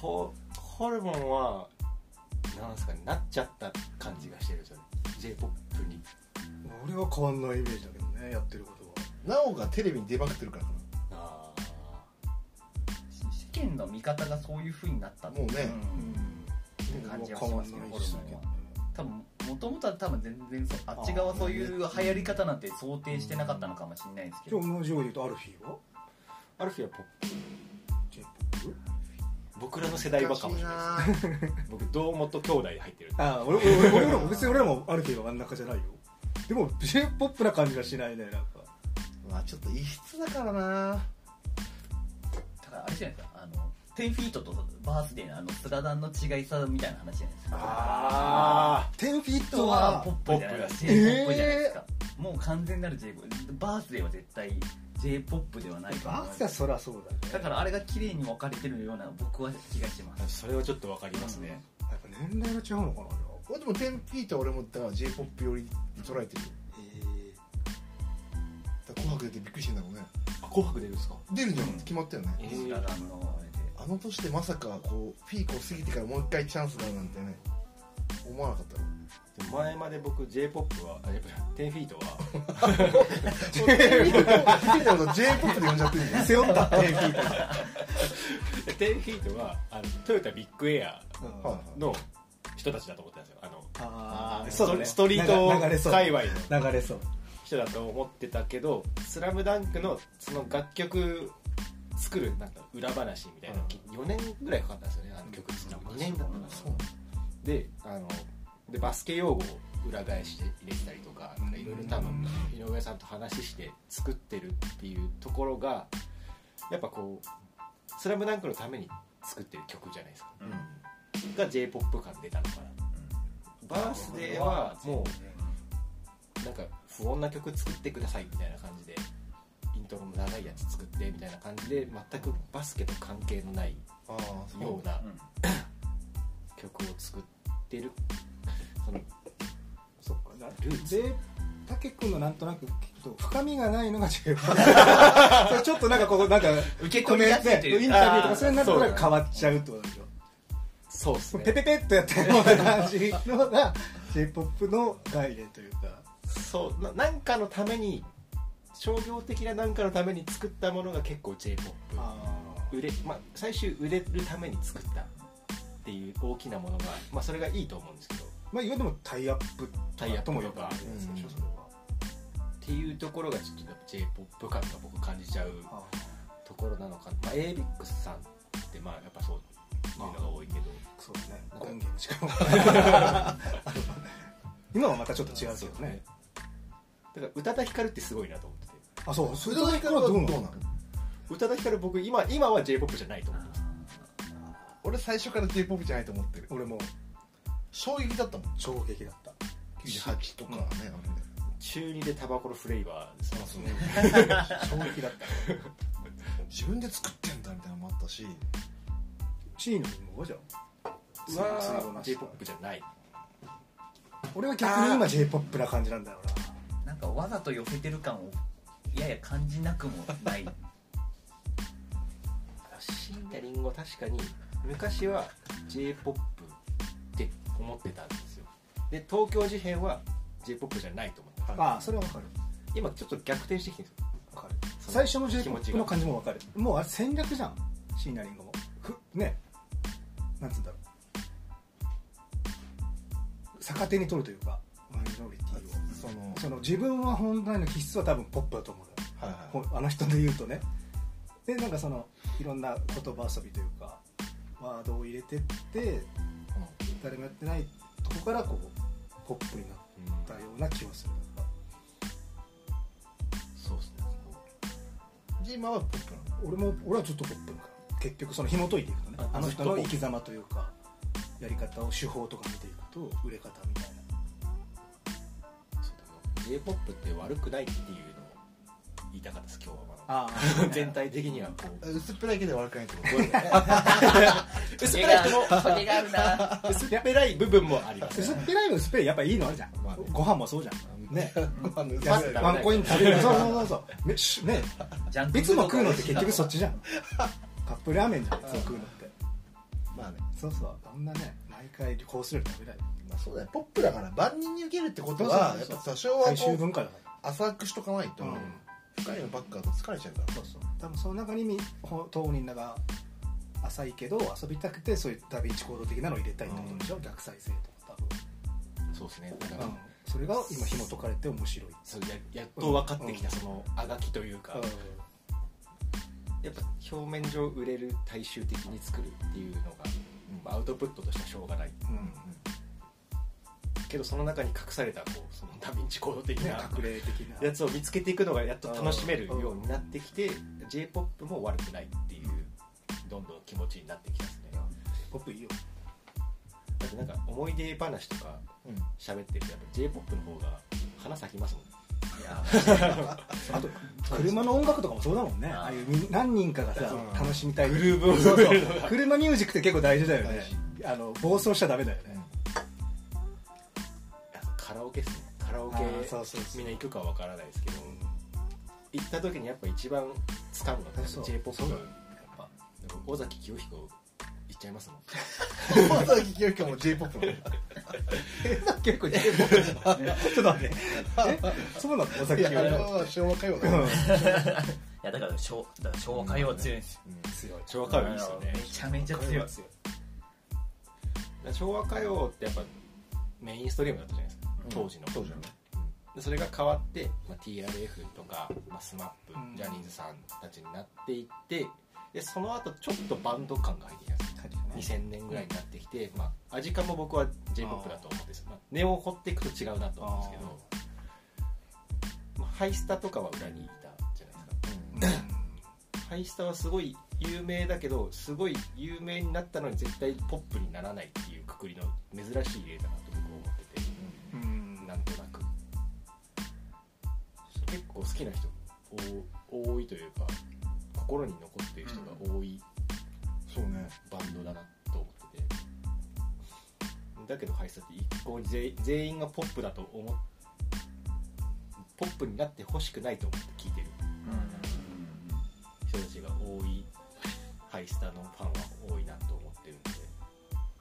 Speaker 4: ホホルモンはなんすかねなっちゃった感じがしてるんですよね j p o p に。
Speaker 3: 俺は変わんないイメージだけどねやってるこ
Speaker 2: なおがテレビに出まくってるから。か
Speaker 4: あ
Speaker 1: 世間の見方がそういう風になった
Speaker 2: もうね。
Speaker 1: うん。って感じはしますけどホルモンは。多分もともとは多分全然そあっち側そういう流行り方なんて想定してなかったのかもしれないですけ
Speaker 3: じゃ
Speaker 1: ど
Speaker 3: あ同じように言うとアルフィーは？
Speaker 4: ーアルフィーはポップ。
Speaker 3: J p o p
Speaker 4: 僕らの世代はかもしれないです。僕堂本兄弟で入ってる。
Speaker 3: ああ俺俺俺俺らも別に俺らもアルフィーは真ん中じゃないよ。でも j p o p な感じがしないねなんか
Speaker 2: まあちょっと異質だからな。
Speaker 1: だからあれじゃないですかあの10フィートとバースデーのあのスラダンの違いさみたいな話じゃないですか。
Speaker 4: あ
Speaker 3: 10フィッ
Speaker 1: 人
Speaker 3: トは
Speaker 1: はポップじゃないですか
Speaker 3: ポップ
Speaker 1: j ポップじゃないですか、もう完全なる j ポップ。バースデーは絶対 j ポップではない
Speaker 3: バースはそりゃそうだね。
Speaker 1: だからあれが綺麗に分かれてるような僕は気がします。
Speaker 4: それはちょっとわかりますね、
Speaker 3: やっぱ年齢が違うのかな
Speaker 2: でも10フィートは俺もだから j p o p 寄りに捉えてるよ。だから紅白出てびっくりしてんだろうね。
Speaker 4: あ紅白出るんですか？
Speaker 2: 出るんじゃん。決まったよね。
Speaker 4: えー
Speaker 1: スラダンのあれで
Speaker 2: あの年でまさかこうピークを過ぎてからもう一回チャンスがあるなんてね思わなかった。ろ
Speaker 4: でも前まで僕 j p o p はあやっぱ10フィートは。
Speaker 2: j p o p で呼んじゃってる
Speaker 3: 背負った10フィット。
Speaker 4: 10フィートはあのトヨタビッグエアの人たちだと思ってたんですよ。あの
Speaker 3: ああ
Speaker 4: ストストリート
Speaker 3: 流れそう
Speaker 4: 界隈の。
Speaker 3: 流れそう
Speaker 4: 人だと思ってたけど「スラムダンクのその楽曲作るなんか裏話みたいなの4年ぐらいかかったんですよねあの曲作る2年だったかな。
Speaker 2: そう。
Speaker 4: であのでバスケ用語を裏返して入れてたりとかなんかいろいろ多分井上さんと話して作ってるっていうところがやっぱこう「スラムダンクのために作ってる曲じゃないですか。が j p o p 感出たのかな。バースデーはもうなんか不穏な曲作ってくださいみたいな感じでイントロも長いやつ作ってみたいな感じで全くバスケと関係のないような
Speaker 1: うん。
Speaker 4: 曲を作ってるその
Speaker 3: そっか。な
Speaker 4: ルーツ。
Speaker 3: で武君のなんとなく聞くと深みがないのが それちょっとなんかこうなんか
Speaker 1: 受け取りやすいという
Speaker 3: インタビューとかそう。いうの
Speaker 4: そう
Speaker 3: なんか変わっちゃうってことでしょ
Speaker 4: そうですね。
Speaker 3: ペペペッとやってるような感じのが j p o p の概念というか
Speaker 4: そうななんかのために商業的ななんかのために作ったものが結構 j p o p 売れ、まあ、最終売れるために作った。っていう大きなものが、まあ、それがいいと思うんですけど。
Speaker 3: まあいわゆるタイアップ
Speaker 4: タイアップ
Speaker 3: とも呼ばれるやつでしょそれは。
Speaker 4: っていうところがちょっと j p o p 感が僕感じちゃうところなのかな、まあ、ABIX さんってまあやっぱそういうのが多いけど。
Speaker 3: そうですね。今はまたちょっと違うけどね
Speaker 4: だから宇多田ヒカルってすごいなと思ってて。
Speaker 3: あそう。そ
Speaker 2: 宇
Speaker 3: れと
Speaker 2: 多田ヒカルはどうなの？
Speaker 4: 宇多田ヒカル僕今今は j p o p じゃないと思ってます。
Speaker 2: 俺最初から j p o p じゃないと思ってる。
Speaker 3: 俺も
Speaker 2: 衝撃だったもん。
Speaker 3: 衝撃だった。
Speaker 2: 98とかね、あのね
Speaker 4: 中2でタバコのフレーバーです
Speaker 2: ね
Speaker 3: 衝撃だった。
Speaker 2: 自分で作ってんだみたいなのもあったし。
Speaker 3: シーのリンゴはじゃあ
Speaker 4: は j p o p じゃない。
Speaker 3: 俺は逆に今 j p o p な感じなんだよ
Speaker 1: なんかわざと寄せてる感をやや感じなくもない。
Speaker 4: 椎名林檎確かに昔は j p o p って思ってたんですよ。で東京事変は j p o p じゃないと思って
Speaker 3: ああそれはわかる。
Speaker 4: 今ちょっと逆転してきてるんですよ。
Speaker 3: わかる。最初の j p
Speaker 4: 気
Speaker 3: o
Speaker 4: 持ち
Speaker 3: p
Speaker 4: が
Speaker 3: の感じもわかる。もうあれ戦略じゃんシーナリンゴも。ふね。なんつうんだろう。逆手に取るというかマイノリティを
Speaker 2: その
Speaker 3: その自分は本来の気質は多分ポップだと思う
Speaker 2: はいはい。
Speaker 3: あの人で言うとね。でなんかそのいろんな言葉遊びというかワードを入れてって誰もやってないとこからこうポップになったような気はする。
Speaker 4: そうですね。
Speaker 2: ジーマはポップなの？
Speaker 3: 俺も俺はちょっとポップか結局その紐解いていくとね。
Speaker 4: あ
Speaker 3: あの人の生き様というかやり方を手法とか見ていくと売れ方みたいな
Speaker 4: j p o p って悪くないっていうのを言いたかったです今日はまだ。
Speaker 3: あ
Speaker 4: 全体的にはこう。
Speaker 2: 薄っぺらいけど悪くないってこと？
Speaker 4: 薄っぺらい人も
Speaker 1: トゲがあるな。
Speaker 4: 薄っぺらい部分もあります。
Speaker 3: 薄っぺらいの薄っぺらいやっぱいいのあるじゃん、
Speaker 2: まあね。
Speaker 3: ご飯もそうじゃん。ね。ワンコイン食べる。そうそうそうそう。ね。いつも食うのって結局そっ
Speaker 1: ち
Speaker 3: ちじゃん。カップラーメンじゃんいつも食うのって。
Speaker 2: まあね。
Speaker 3: そうそう。そんなね毎回コース料理食べたい。
Speaker 2: まあそうだよポップだから万人に受けるってこと
Speaker 3: そう
Speaker 2: は
Speaker 3: そうそう。
Speaker 2: やっぱ多少は
Speaker 3: 大衆
Speaker 2: こう
Speaker 3: 文化だから。
Speaker 2: 浅くしとかないと
Speaker 3: うん。
Speaker 2: 深いのばっかだと疲れちゃうから。
Speaker 3: そうそう。多分その中にみほ当人らが浅いけど遊びたくてそういうダヴィンチ行動的なのを入れたいってことでしょ、逆再生とか
Speaker 4: そうですね。だから、
Speaker 3: 多分、うん、それが今紐解かれて面白い、
Speaker 4: そうややっと分かってきたそのあがきというか、
Speaker 3: う
Speaker 4: やっぱ表面上売れる大衆的に作るっていうのが、まあアウトプットとしてはしょうがない。
Speaker 3: んうん。
Speaker 4: けどその中に隠されたこうそのダヴィンチコード的
Speaker 3: ね
Speaker 4: な
Speaker 3: 隠れ的な。
Speaker 4: やつを見つけていくのがやっと楽しめるようになってきて j p o p も悪くないっていうどんどん気持ちになってきたですね。
Speaker 3: ポップいいよ。
Speaker 4: だってなんか思い出話とか
Speaker 2: うん。
Speaker 4: 喋ってるとやっぱ j p o p の方が花咲きますもん
Speaker 1: いや
Speaker 3: あと車の音楽とかもそうだもんね。
Speaker 1: あー
Speaker 3: ああいうみ何人かがさ
Speaker 2: う。ん
Speaker 3: 楽しみたい。
Speaker 4: グルーブを。
Speaker 3: 車ミュージックって結構大事だよね。
Speaker 2: 大
Speaker 3: あの暴走しちゃダメだよね。
Speaker 4: カラオケっすね。カラオケみんな行くかわからないですけど。行った時にやっぱ一番使うのって
Speaker 3: そう。
Speaker 4: J p o p
Speaker 3: そう。だよ
Speaker 4: やっぱ尾崎清彦行っちゃいますもん。
Speaker 2: 尾崎清彦も j p o p なの
Speaker 3: 結構似てるちょっと待って。えそうなの尾崎
Speaker 2: いやあれ
Speaker 3: 清
Speaker 2: は昭和歌謡だ
Speaker 1: いやだから昭だから昭和歌謡は強いんですよ、
Speaker 3: 強い
Speaker 4: 昭和歌謡いいっすよね。
Speaker 1: めちゃめちゃ強い。
Speaker 4: 昭和歌謡ってやっぱメインストリームだったじゃないですか、
Speaker 2: うん。
Speaker 4: 当時の。
Speaker 2: 当時のね。
Speaker 4: でそれが変わって、まあ、TRF とか、まあ、SMAP、
Speaker 3: うん
Speaker 4: ジャニーズさんたちになっていってでその後ちょっとバンド感が入ってきたんですよ2000年ぐらいになってきて、まあ、アジカンも僕は j p o p だと思うん。です、まあ、根を掘っていくと違うなと思うんですけどまあ、ハイスタとかは裏にいたじゃないですか。ハイスタはすごい有名だけどすごい有名になったのに絶対ポップにならないっていうくくりの珍しい例だなと僕は思ってて
Speaker 3: うん。
Speaker 4: なんとなく。結構好きな人お多いというか心に残っている人が多い
Speaker 2: そうね。
Speaker 4: バンドだなと思ってて。だけどハイスタって一向に全全員がポップだと思っポップになってほしくないと思って聞いてる。人たちが多いハイスタのファンは多いなと思ってるんで。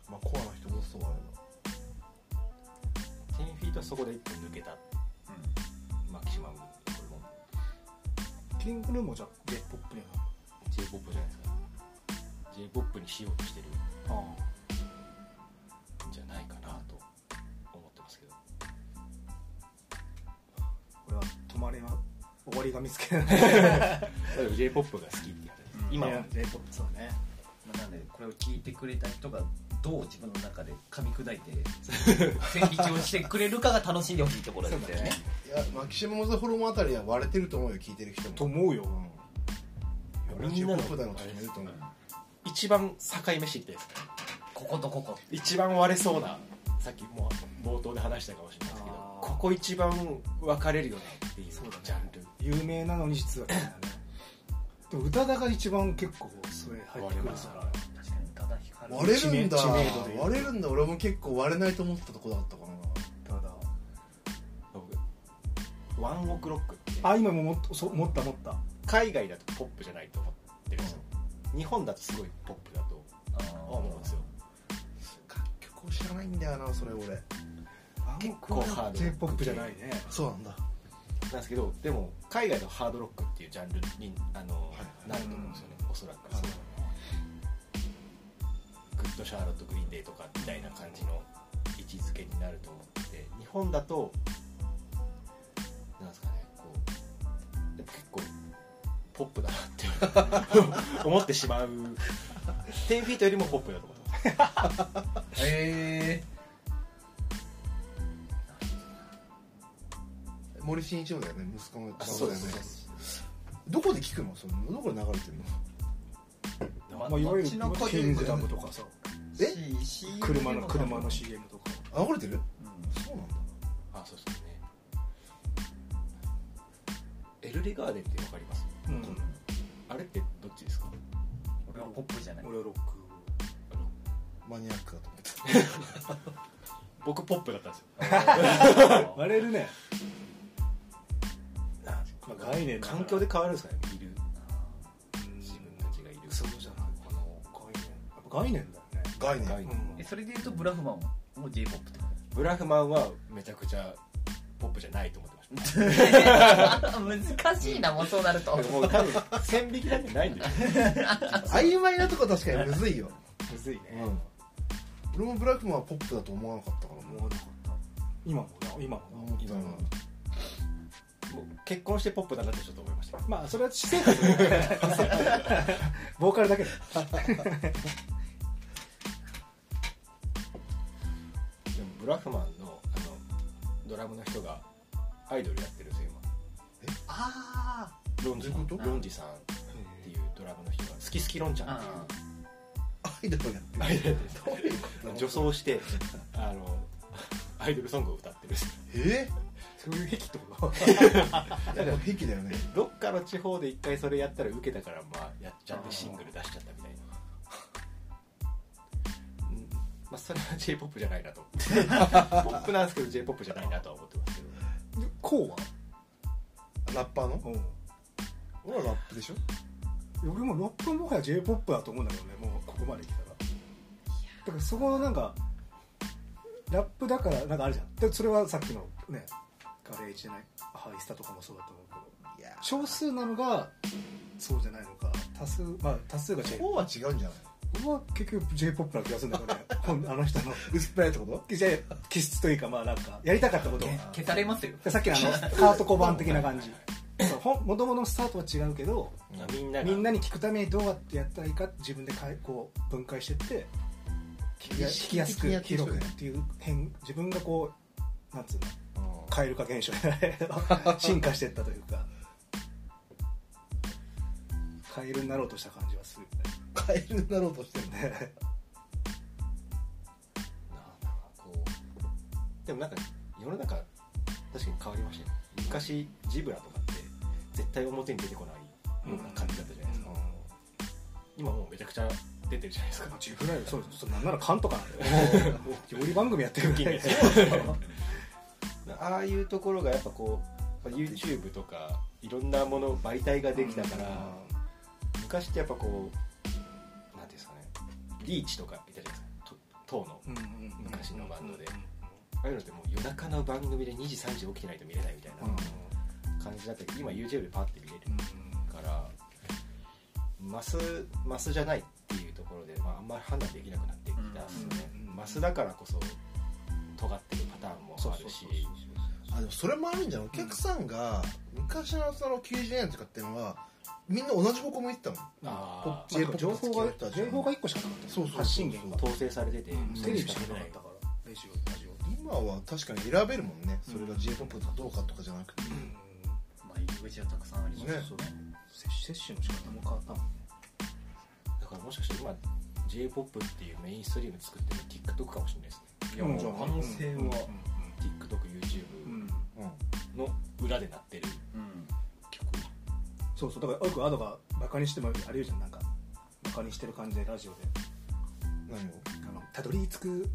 Speaker 2: まあコアな人もそうだよ
Speaker 4: 10フィートはそこで一本抜けた。マキシマム
Speaker 3: キングルーもじゃあ j p o p には
Speaker 4: j p o p じゃないですか j p o p にしようとしてる
Speaker 3: あ
Speaker 4: んじゃないかなと思ってますけど。
Speaker 3: これは止まりが終わりが見つけない。
Speaker 4: でも j p o p が好きって言ったんです。今は。
Speaker 3: J p o p そうね。
Speaker 1: まあなんでこれを聞いてくれた人がどう自分の中で噛み砕いて線引きをしてくれるかが楽しんでほしいところですよね。
Speaker 2: いやマキシマムズホルモンあたりは割れてると思うよ聞いてる人も
Speaker 3: と思うよ
Speaker 2: う。ん
Speaker 4: みんなの
Speaker 2: もいると思う
Speaker 4: 一番境目知りたいですね
Speaker 1: こことここ
Speaker 4: 一番割れそうなさっきもう冒頭で話したかもしれないですけどここ一番分かれるよねっていう
Speaker 3: そうだね。
Speaker 4: ジャンル。
Speaker 3: 有名なのに実は。ね でも宇多田が一番結構それ入ってくるか
Speaker 4: 割れます
Speaker 3: ら
Speaker 2: 割れるんだ。
Speaker 3: 知名度で言うと。
Speaker 2: 割れるんだ。俺も結構割れないと思ってたとこだったかな
Speaker 3: ただ
Speaker 4: 僕ワンオクロックって。
Speaker 3: あ今ももっとそう持った持った。
Speaker 4: 海外だとポップじゃないと思ってるんですよ。日本だとすごいポップだと思うんですよ。
Speaker 2: 楽曲を知らないんだよなそれ俺。
Speaker 4: 結構ハード
Speaker 3: j p o p じゃないね
Speaker 2: そうなんだ。
Speaker 4: なんですけどでも海外のハードロックっていうジャンルにあの、
Speaker 2: はい
Speaker 4: なると思うんですよね。おそらく、グッドシャーロット・グリーンデーとかみたいな感じの位置づけになると思って日本だとなんですかねこうでも結構ポップだなって思ってしまう。10フィートよりもポップだと思ってます
Speaker 1: へえ
Speaker 2: 森進一郎だよね息子の
Speaker 4: あそうです
Speaker 2: ね。どこで聞くの？そのどこで流れてるの？
Speaker 3: まあ、いわキ
Speaker 1: 人
Speaker 3: ングダムとかさ
Speaker 2: え？
Speaker 3: 車の車の CM とか。
Speaker 2: 流れてる？
Speaker 1: うん
Speaker 2: そうなんだ。
Speaker 4: あそうですね。エルレガーデンってわかります？
Speaker 3: うん。
Speaker 4: あれってどっちですか？
Speaker 1: 俺はポップじゃない。
Speaker 3: 俺はロック。
Speaker 2: マニアックだと思って
Speaker 4: 僕ポップだったんですよ。
Speaker 3: 割れるね。まあ概念
Speaker 4: 環境で変わるんですかね？いる。
Speaker 3: うん。
Speaker 4: 自分たちがいる。
Speaker 3: そうじゃない。この概念やっぱ概念だ
Speaker 2: 概念。
Speaker 4: 概念。
Speaker 3: うん
Speaker 1: えそれでいうとブラフマンも j p o p ってこ
Speaker 4: ブラフマンはめちゃくちゃポップじゃないと思ってました。
Speaker 1: と 難しいなもうそうなると。
Speaker 4: もう多分線引きなんてないんだよ。
Speaker 2: 曖昧なとこ確かにむずいよ。
Speaker 3: むずいね。
Speaker 2: うん。俺もブラックマンはポップだと思わなかったからも
Speaker 3: 思わなか。った今もな今もな
Speaker 2: 思ったな
Speaker 4: もう結婚してポップだなってちょっと思いました
Speaker 3: まあそれは私生活 ボーカルだけで
Speaker 4: ブラフマンのあのドラムの人がアイドルやってるんですよ
Speaker 1: あ
Speaker 4: 今ロンジ
Speaker 2: どういうこと？
Speaker 4: ロンジさんっていうドラムの人が好き好きロンちゃんっていう。
Speaker 2: アイドルやってる。
Speaker 4: アイドルやってる。女装して。あのアイドルソングを歌ってるんです
Speaker 2: え？
Speaker 3: そういう癖と
Speaker 2: ー、もう平気だよね。
Speaker 4: どっかの地方で一回それやったら受けたからまあやっちゃってシングル出しちゃったみたいまあそれは j p o p じゃないなと ポップなんですけど j p o p じゃないなとは思ってますけど。
Speaker 3: でこうは？
Speaker 2: ラッパーの？
Speaker 3: うん。
Speaker 2: 俺はラップでしょ。
Speaker 3: 俺もラップもはや j p o p だと思うんだけどねもうここまで来たら。だからそこのなんかラップだからなんかあるじゃん。でそれはさっきのねガレージじゃない？ハイスタとかもそうだと思うけど。少数なのがそうじゃないのか。多数まあ多数が J
Speaker 2: こうは違うんじゃない
Speaker 3: 俺は結局 j p o p な気がするんだけどね あの人の。
Speaker 2: 薄っぺらいってこと
Speaker 3: じゃあ気質というかまあなんかやりたかったこと。を
Speaker 1: 消されますよ。
Speaker 3: でさっきのあの ハート小判的な感じ。そうほん元々のスタートは違うけど
Speaker 4: まあみんなが。
Speaker 3: みんなに聞くためにどうやってやったらいいか自分でかいこう分解してって聞きや聞きやすく広くっていう変自分がこうなんつうの
Speaker 2: うん。
Speaker 3: 蛙化現象じゃないけど進化していったというか。カエルになろうとした感じ
Speaker 2: カエルになろうとしてるね
Speaker 3: ね。
Speaker 4: ななんかこうでもなんか世の中確かに変わりましたよ昔ジブラとかって絶対表に出てこないような感じだったじゃないですか、今もうめちゃくちゃ出てるじゃないですか。
Speaker 3: ジブラよそうそうなんなら缶とかな。んだよ料理番組やってるぐらい。で
Speaker 4: ああいうところがやっぱこう YouTube とかいろんなもの媒体ができたから、昔ってやっぱこうリーチとかいたじゃないですか。と当の昔のバンドで。
Speaker 3: うん
Speaker 4: ああいうのってもう夜中の番組で2時3時起きてないと見れないみたいな感じだったけど今 YouTube でパッて見れるからマスマスじゃないっていうところで、まあ、あんまり判断できなくなってきたすよね、
Speaker 3: うん
Speaker 4: マスだからこそ尖ってるパターンもあるし。
Speaker 2: あでもそれもあるんじゃない？お客さんが昔のその90年とかっていうのはみんな同じ方向向いてたの。
Speaker 4: あ
Speaker 2: ポップ
Speaker 3: なんか情報が情報が一個しかなかった。
Speaker 2: そうそうそう
Speaker 3: 発信源が。
Speaker 4: 統制されてて、
Speaker 3: うん。
Speaker 4: そ
Speaker 3: テレビしか
Speaker 4: 見れな
Speaker 3: かったから。
Speaker 2: 今は確かに選べるもんね。それが j p o p かどうかとかじゃなく。て
Speaker 1: まあ入り口はたくさんあります
Speaker 2: ね。
Speaker 3: そう。ね摂摂取の仕方も変わったもんね。
Speaker 4: だからもしかして今 j p o p っていうメインストリーム作ってる TikTok かもしれないですね。
Speaker 1: いやもう可能性は
Speaker 4: TikTok、
Speaker 3: うん。
Speaker 4: YouTube の裏でなってる。
Speaker 1: うん。
Speaker 4: 曲
Speaker 3: そうそうだからよくアドがバカにしてもあれ言うじゃん。なんかバカにしてる感じでラジオで。
Speaker 2: 何を？
Speaker 3: あのたどり着く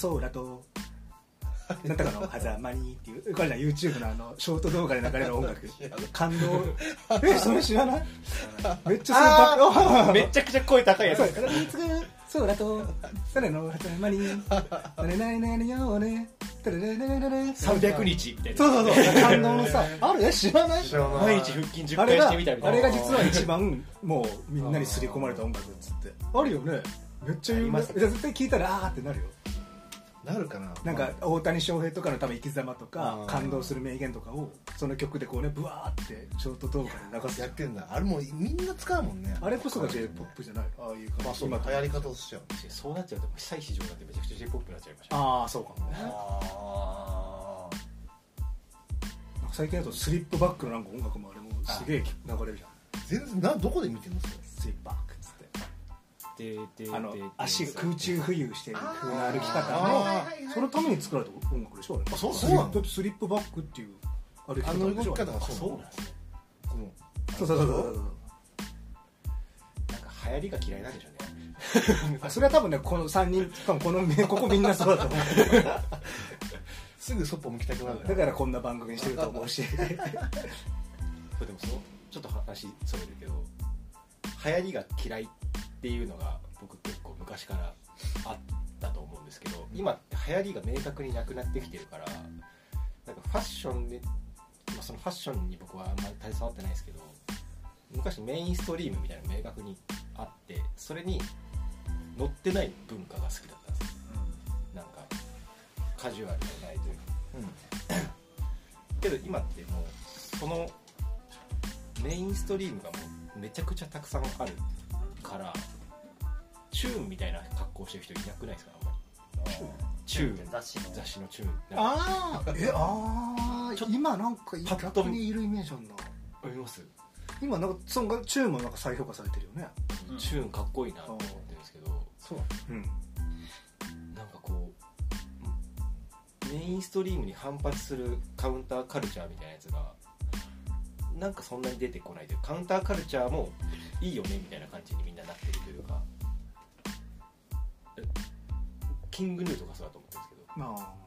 Speaker 3: 空と なんとかの狭間にっていうこれじゃん YouTube のあのショート動画で流れる音楽。感動。えそれ知らない？めっちゃそれ
Speaker 4: めちゃくちゃ声高いやつ。
Speaker 3: そうたどり着く空と誰の れないなれようね。たらららららら
Speaker 4: 300日。みたいな
Speaker 3: そうそうそう。感動のさある？え知らない？
Speaker 4: 毎日腹筋10回
Speaker 3: あれが
Speaker 4: してみたみたいな。
Speaker 3: あれが実は一番もうみんなに刷り込まれた音楽っつって。あるよね。めっちゃ有名。絶対聞いたらあーってなるよ
Speaker 2: なるかな。
Speaker 3: なんか大谷翔平とかの多分生き様とか
Speaker 2: うん
Speaker 3: 感動する名言とかをその曲でこうねブワーってショート動画で流す。
Speaker 2: やってんだ。あれもうみんな使うもんね。
Speaker 3: あれこそが j p o p じゃない？ああいう感じ。
Speaker 2: まあそう
Speaker 3: 今
Speaker 2: 流行り方としては。
Speaker 4: そうなっちゃうと久石譲なんてめちゃくちゃ j p o p になっちゃいました
Speaker 3: ああそうかもね。
Speaker 1: あ
Speaker 3: なんか最近だとスリップバックのなんか音楽もあれもすげえ流れるじゃん。
Speaker 2: 全然などこで見てんのそれ
Speaker 3: スリップバックあの
Speaker 4: でで
Speaker 3: 足が空中浮遊してる風な。歩き
Speaker 2: あ
Speaker 3: 方の。そのために作られた音楽でしょあれ。
Speaker 2: あそうそう。
Speaker 3: だ。ってスリップバックっていう歩き方
Speaker 2: あの動き方が
Speaker 4: あ
Speaker 2: そうな
Speaker 4: んですね
Speaker 3: そうそうそうそう。
Speaker 4: なんか流行りが嫌いなんでしょうね。
Speaker 3: あそれは多分ねこの3人多分この ここみんなそうだと思う。
Speaker 2: すぐそっぽ向きたくなる
Speaker 3: だからこんな番組にしてると思うし。
Speaker 4: これでもそのちょっと話それるけど流行りが嫌いっていうのが僕結構昔からあったと思うんですけど今って流行りが明確になくなってきてるからなんかファッションで、まあ、そのファッションに僕はあんまり携わってないですけど昔メインストリームみたいなの明確にあってそれに乗ってない文化が好きだったんですよ。なんかカジュアルじゃないというか。けど今ってもうそのメインストリームがもうめちゃくちゃたくさんあるからチューンみたいな格好してる人いなくないですか？あんまり。チューン。
Speaker 1: 雑誌の。
Speaker 4: 雑誌のチューン。
Speaker 3: ああえああ今なんか逆にいるイメージあるな。
Speaker 4: あります？
Speaker 3: 今なんかそのチューンもなんか再評価されてるよね。
Speaker 1: うん。
Speaker 4: チューンかっこいいなと思ってるんですけど。
Speaker 2: そう。
Speaker 3: うん。
Speaker 4: なんかこうメインストリームに反発するカウンターカルチャーみたいなやつがなんかそんなに出てこないというカウンターカルチャーもいいよねみたいな感じにみんななってるというかえキングヌーとかそうだと思ってるんですけど。
Speaker 3: まあ。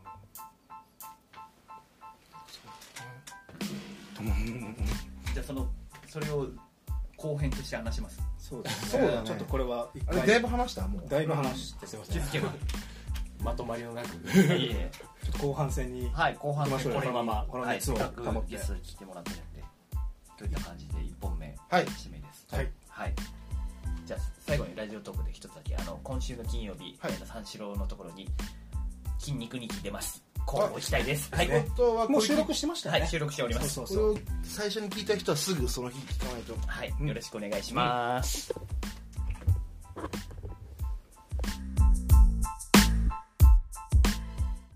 Speaker 3: うん
Speaker 1: じゃあそのそれを後編として話します。
Speaker 3: そうだ
Speaker 2: そうだね。
Speaker 3: ちょっとこれは一回。
Speaker 2: あれだいぶ話したもう。
Speaker 3: だいぶ話して
Speaker 4: すいません
Speaker 1: 気づけば。
Speaker 4: まとまりのなく。
Speaker 1: いえいえ。
Speaker 3: ちょっと後半戦に
Speaker 1: はい後半
Speaker 3: 行きましょうよ。
Speaker 1: こ
Speaker 3: のままこの
Speaker 1: はい
Speaker 3: 熱を保って。
Speaker 1: くゲストに来てもらってるんでといった感じで1本目
Speaker 2: はい。
Speaker 1: 締めです。
Speaker 3: はい。
Speaker 1: はい。じゃあ最後にラジオトークで一つだけあの今週の金曜日、
Speaker 2: はい。
Speaker 1: えっと三四郎のところに筋肉に出ます。交互期待です。はい、
Speaker 2: 本当は
Speaker 3: もう収録してましたよね。
Speaker 1: はい収録しております。
Speaker 3: そうそうそう。
Speaker 2: これを最初に聞いた人はすぐその日聞かないと。
Speaker 1: はい、
Speaker 3: うん
Speaker 1: よろしくお願いします、